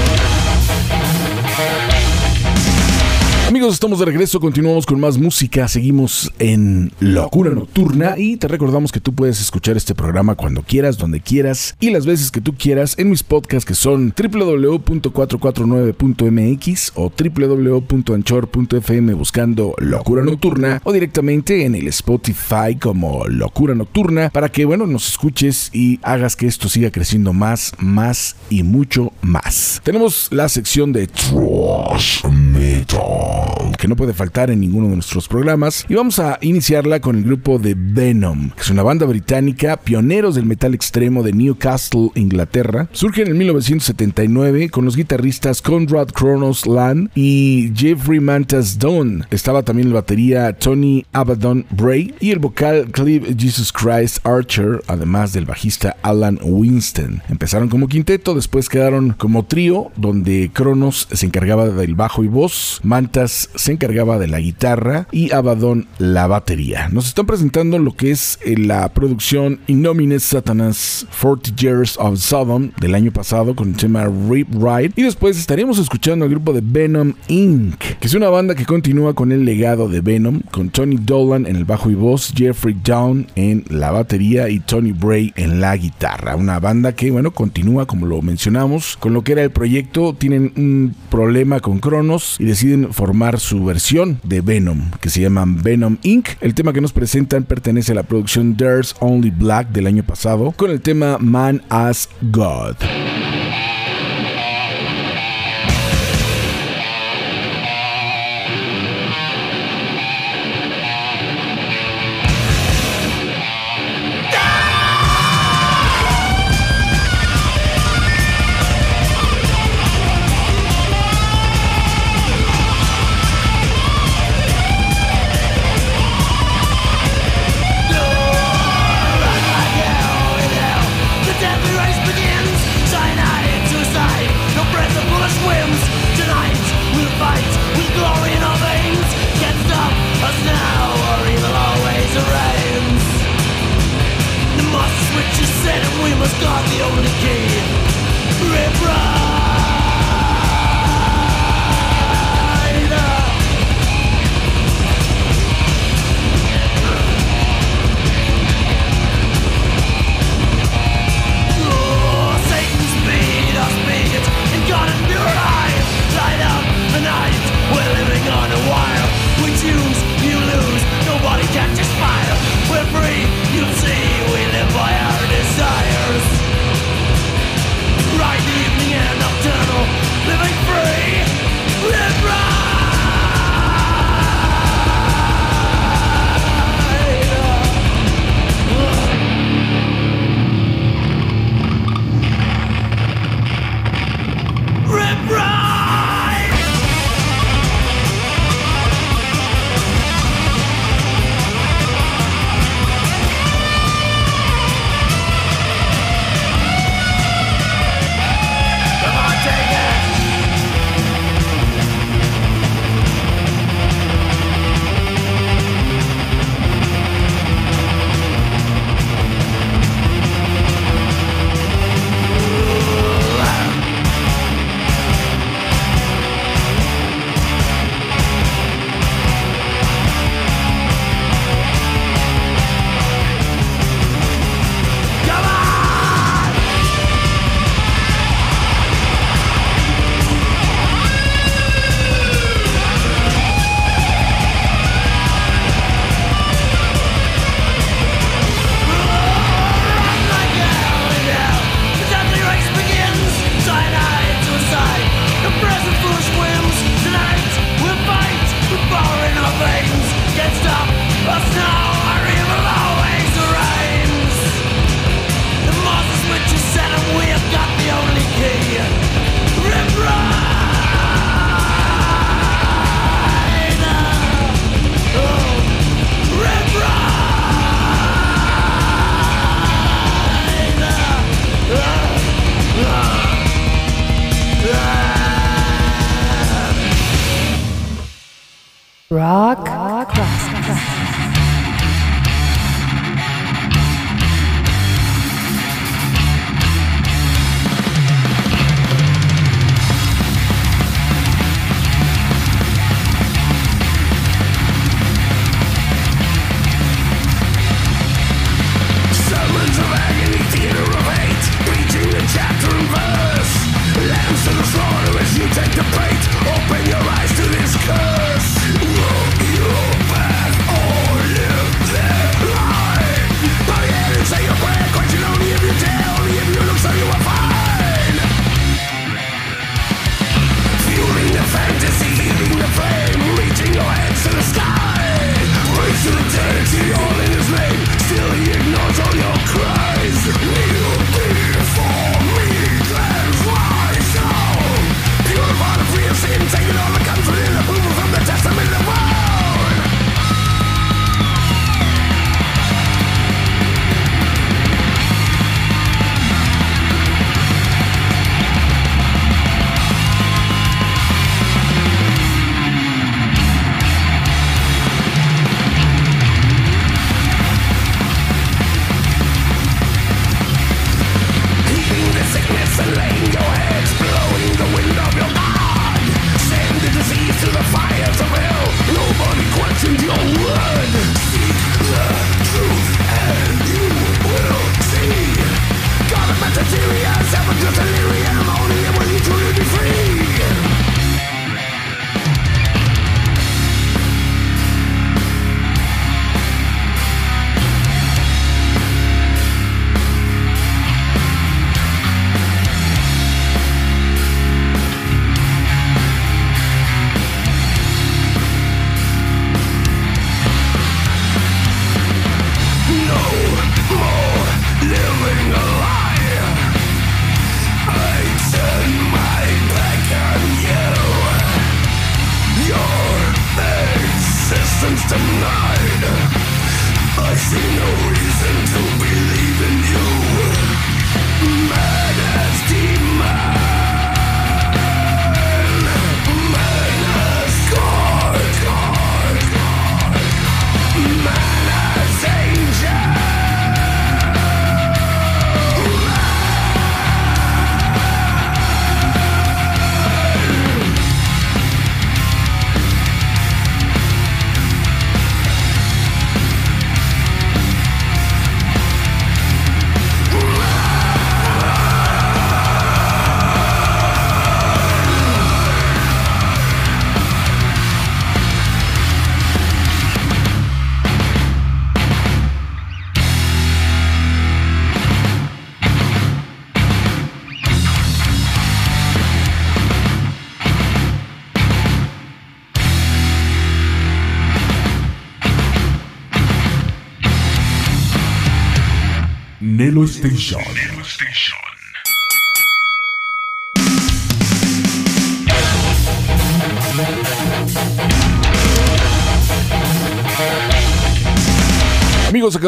Amigos, estamos de regreso, continuamos con más música, seguimos en Locura Nocturna y te recordamos que tú puedes escuchar este programa cuando quieras, donde quieras y las veces que tú quieras en mis podcasts que son www.449.mx o www.anchor.fm buscando Locura Nocturna o directamente en el Spotify como Locura Nocturna para que, bueno, nos escuches y hagas que esto siga creciendo más, más y mucho más. Tenemos la sección de Trash Metal que no puede faltar en ninguno de nuestros programas. Y vamos a iniciarla con el grupo de Venom, que es una banda británica, pioneros del metal extremo de Newcastle, Inglaterra. Surge en el 1979 con los guitarristas Conrad Kronos Land y Jeffrey Mantas Dunn. Estaba también la batería Tony Abaddon Bray y el vocal Clive Jesus Christ Archer, además del bajista Alan Winston. Empezaron como quinteto, después quedaron como trío, donde Kronos se encargaba del bajo y voz, Mantas se encargaba de la guitarra y Abaddon la batería. Nos están presentando lo que es eh, la producción Innomines Satanas 40 Years of Sodom del año pasado con el tema Rip Ride y después estaremos escuchando al grupo de Venom Inc., que es una banda que continúa con el legado de Venom, con Tony Dolan en el bajo y voz, Jeffrey Down en la batería y Tony Bray en la guitarra. Una banda que, bueno, continúa como lo mencionamos con lo que era el proyecto, tienen un problema con Cronos y deciden formar su versión de Venom, que se llama Venom Inc. El tema que nos presentan pertenece a la producción There's Only Black del año pasado, con el tema Man as God.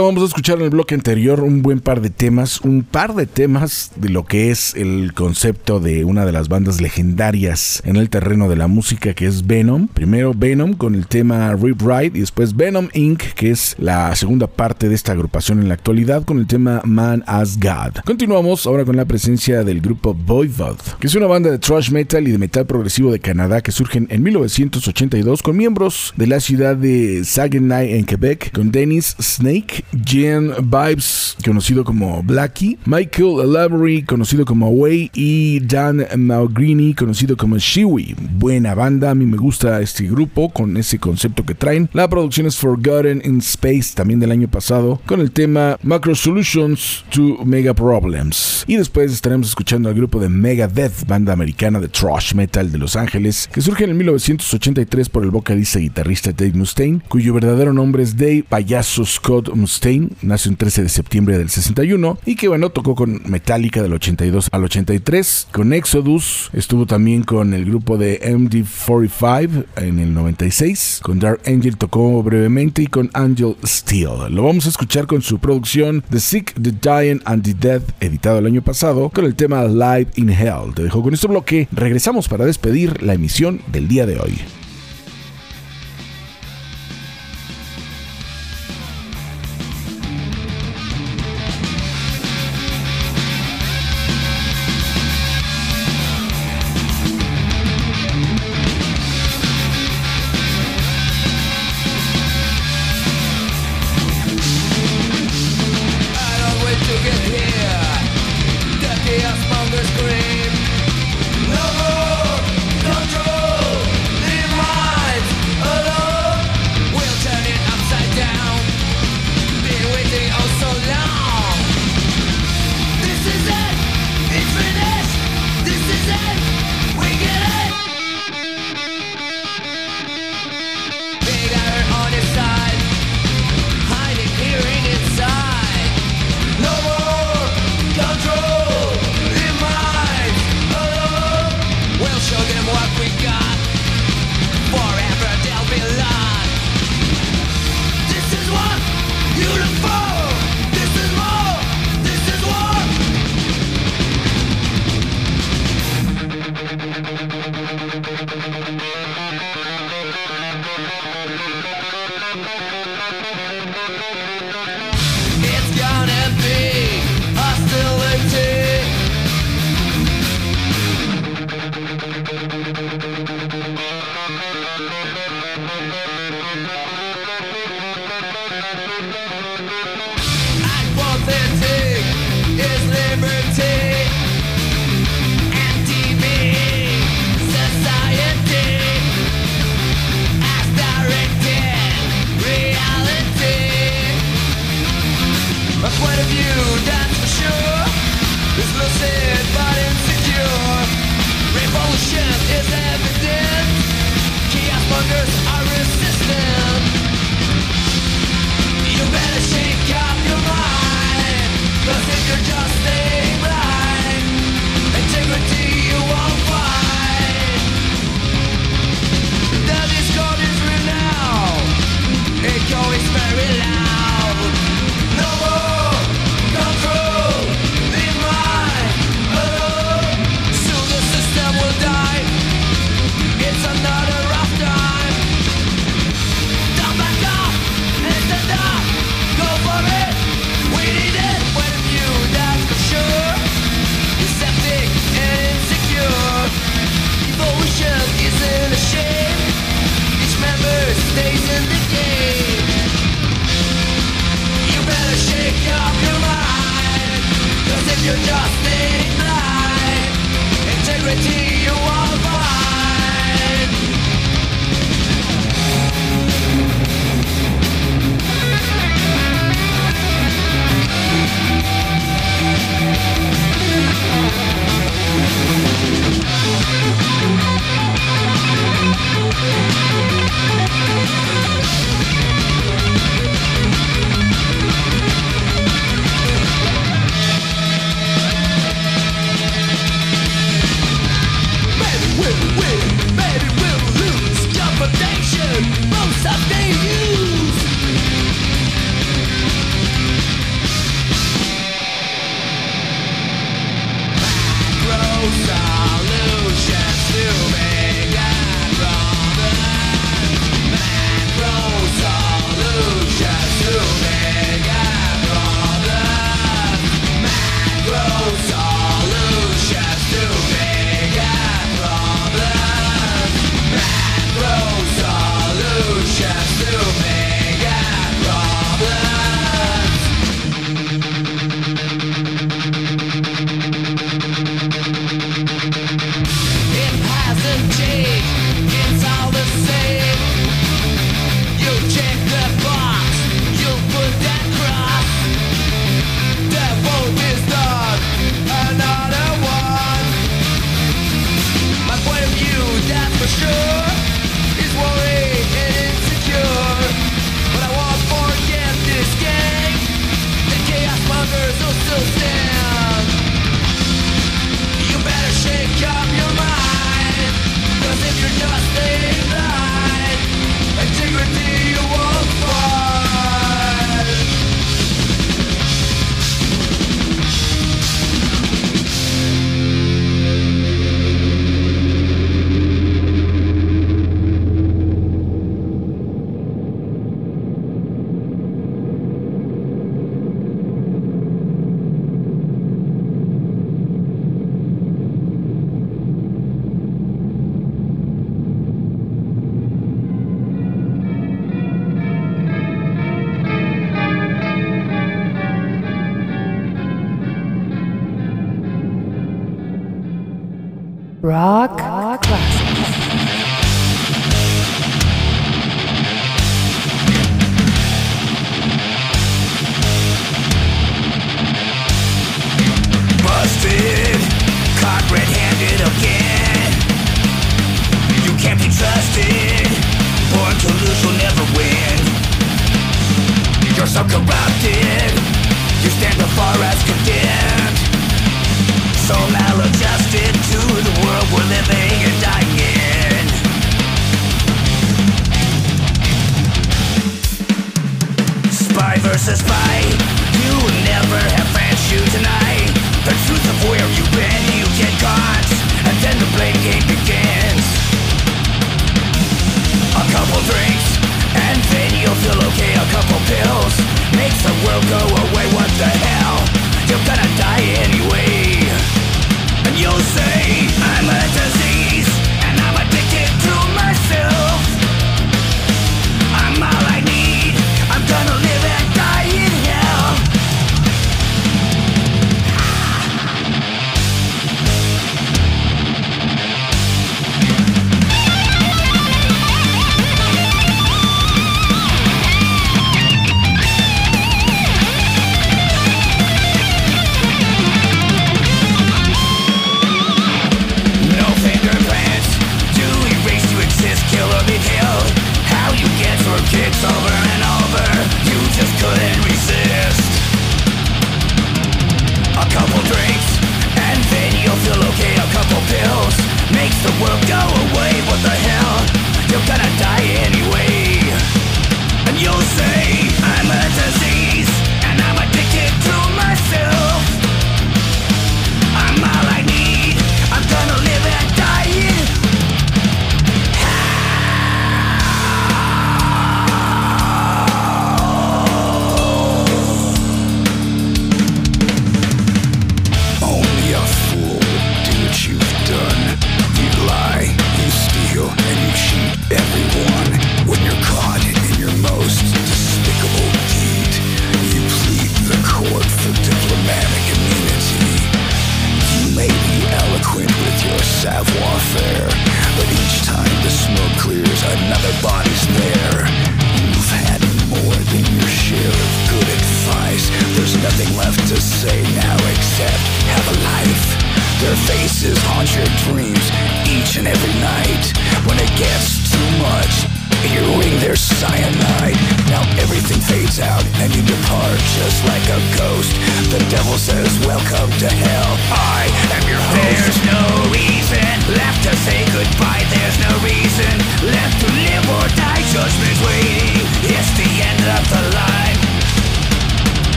Acabamos de escuchar en el bloque anterior un buen par de temas, un par de temas de lo que es el concepto de una de las bandas legendarias en el terreno de la música que es Venom. Primero Venom con el tema Rip Ride y después Venom Inc., que es la segunda parte de esta agrupación en la actualidad con el tema Man as God. Continuamos ahora con la presencia del grupo Voivod, que es una banda de thrash metal y de metal progresivo de Canadá que surgen en 1982 con miembros de la ciudad de Saguenay en Quebec, con Dennis Snake, Jen Vibes, conocido como Blackie, Michael Lavery, conocido como Way, y Dan Malgrini, conocido como Shiwi. Buena banda, a mí me gusta este grupo con ese concepto que traen. La producción es Forgotten in Space, también del año pasado, con el tema Macro Solutions to Mega Problems. Y después estaremos escuchando al grupo de Megadeth, banda americana de thrash metal de Los Ángeles, que surge en 1983 por el vocalista y guitarrista Dave Mustaine, cuyo verdadero nombre es Dave Payaso Scott Mustaine, nació el 13 de septiembre del 61 y que bueno, tocó con Metallica del 82 al 83, con Exodus, estuvo también con el grupo de MD45 en el 96, con Dark Angel tocó brevemente y con Angel Steel. Lo vamos a escuchar con su producción The Sick, The Dying and The Dead, editado el año pasado, con el tema Live in Hell. Te dejo con este bloque, regresamos para despedir la emisión del día de hoy.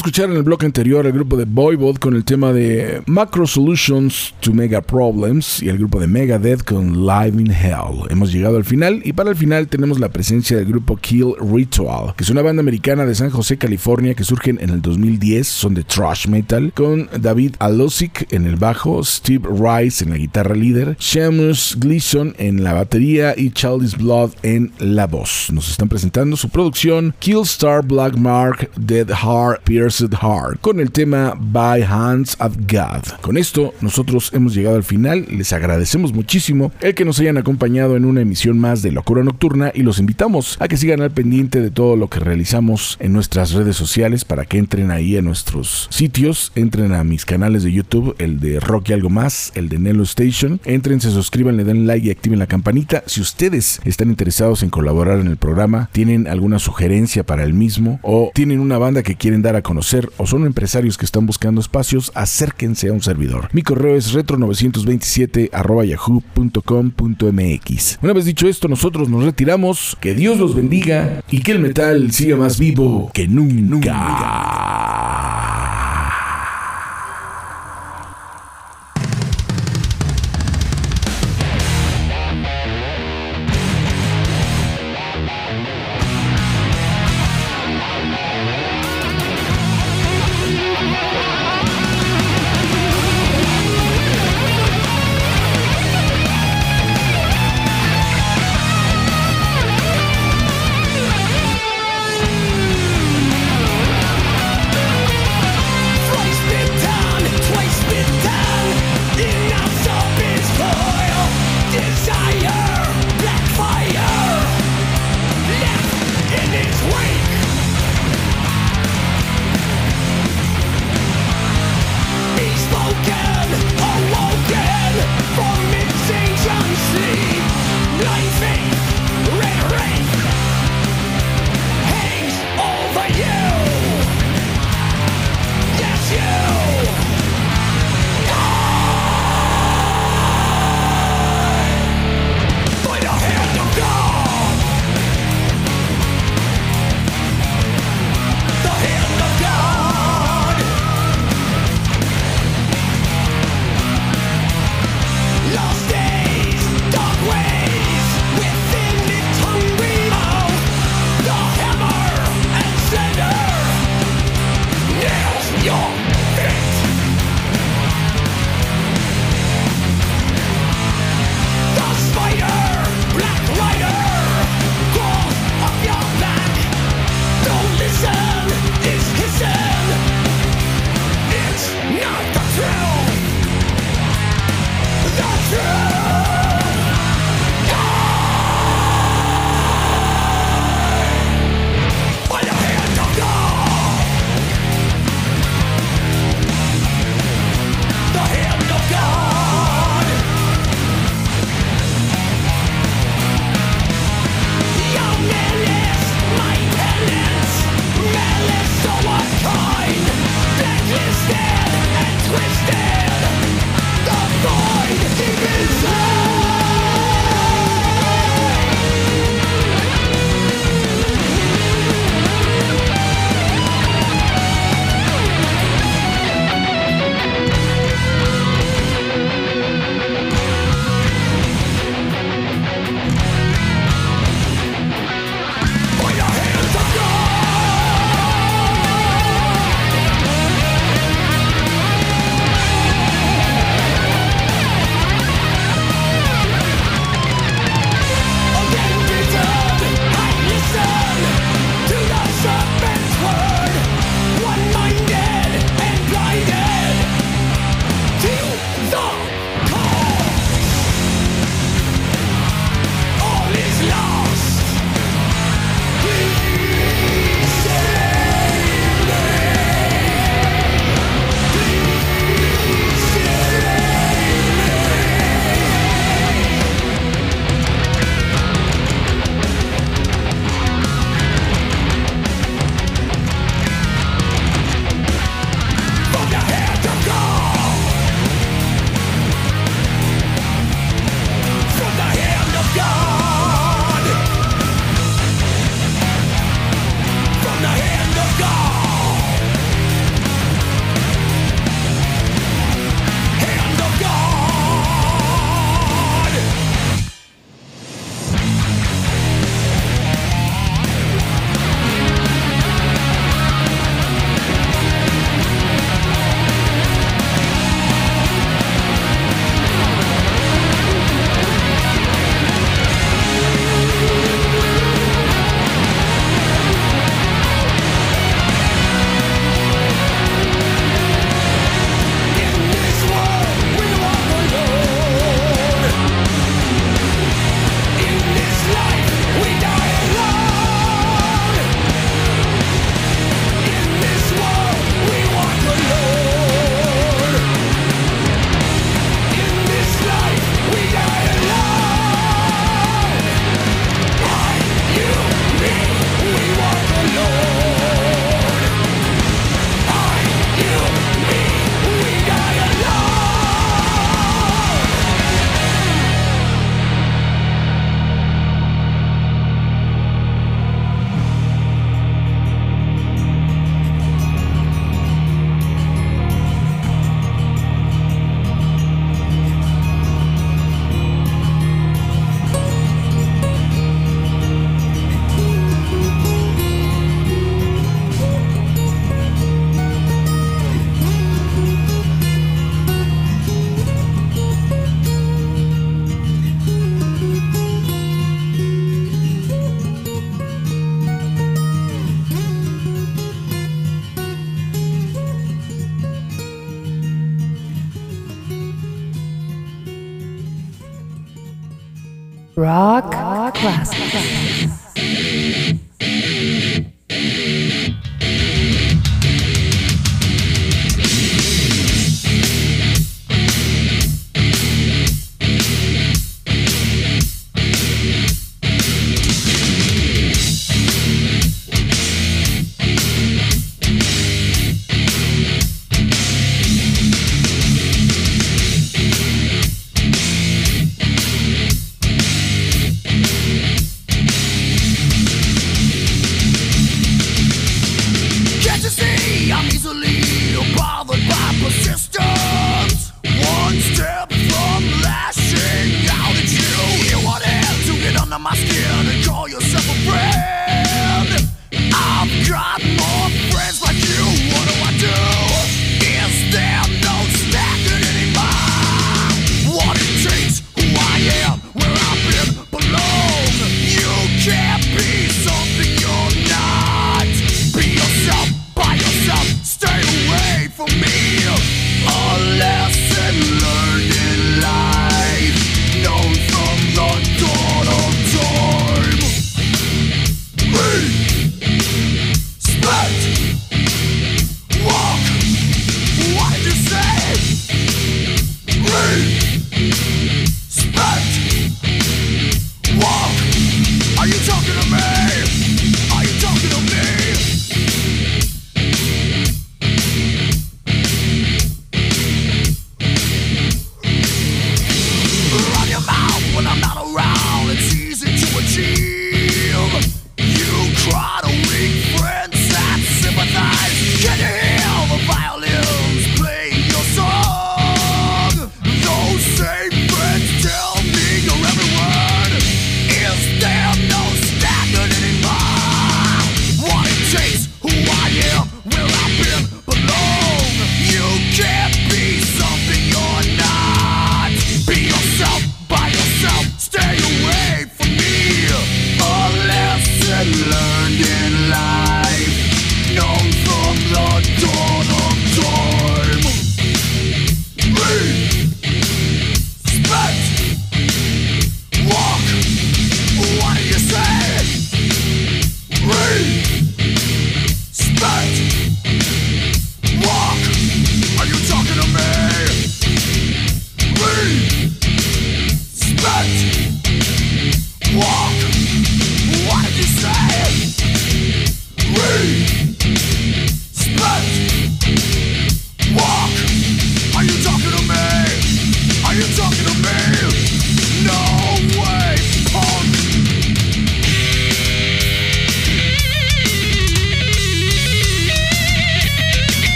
Escuchar en el bloque anterior al grupo de Voivod con el tema de Macro Solutions to Mega Problems y el grupo de Megadeth con Live in Hell. Hemos llegado al final y para el final tenemos la presencia del grupo Kill Ritual, que es una banda americana de San José, California, que surgen en el 2010, son de thrash metal, con David Alosic en el bajo, Steve Rice en la guitarra líder, Seamus Gleason en la batería y Childish Blood en la voz. Nos están presentando su producción Killstar Black Mark Dead Heart Con el tema By Hands of God. Con esto nosotros hemos llegado al final, les agradecemos muchísimo el que nos hayan acompañado en una emisión más de Locura Nocturna y los invitamos a que sigan al pendiente de todo lo que realizamos en nuestras redes sociales para que entren ahí a nuestros sitios, entren a mis canales de YouTube, el de Rock y algo más, el de Nelo Station, entren, se suscriban, le den like y activen la campanita. Si ustedes están interesados en colaborar en el programa, tienen alguna sugerencia para el mismo o tienen una banda que quieren dar a conocer o son empresarios que están buscando espacios, acérquense a un servidor. Mi correo es retro927 yahoo.com.mx. Una vez dicho esto, nosotros nos retiramos. Que Dios los bendiga y que el metal siga más vivo que nunca.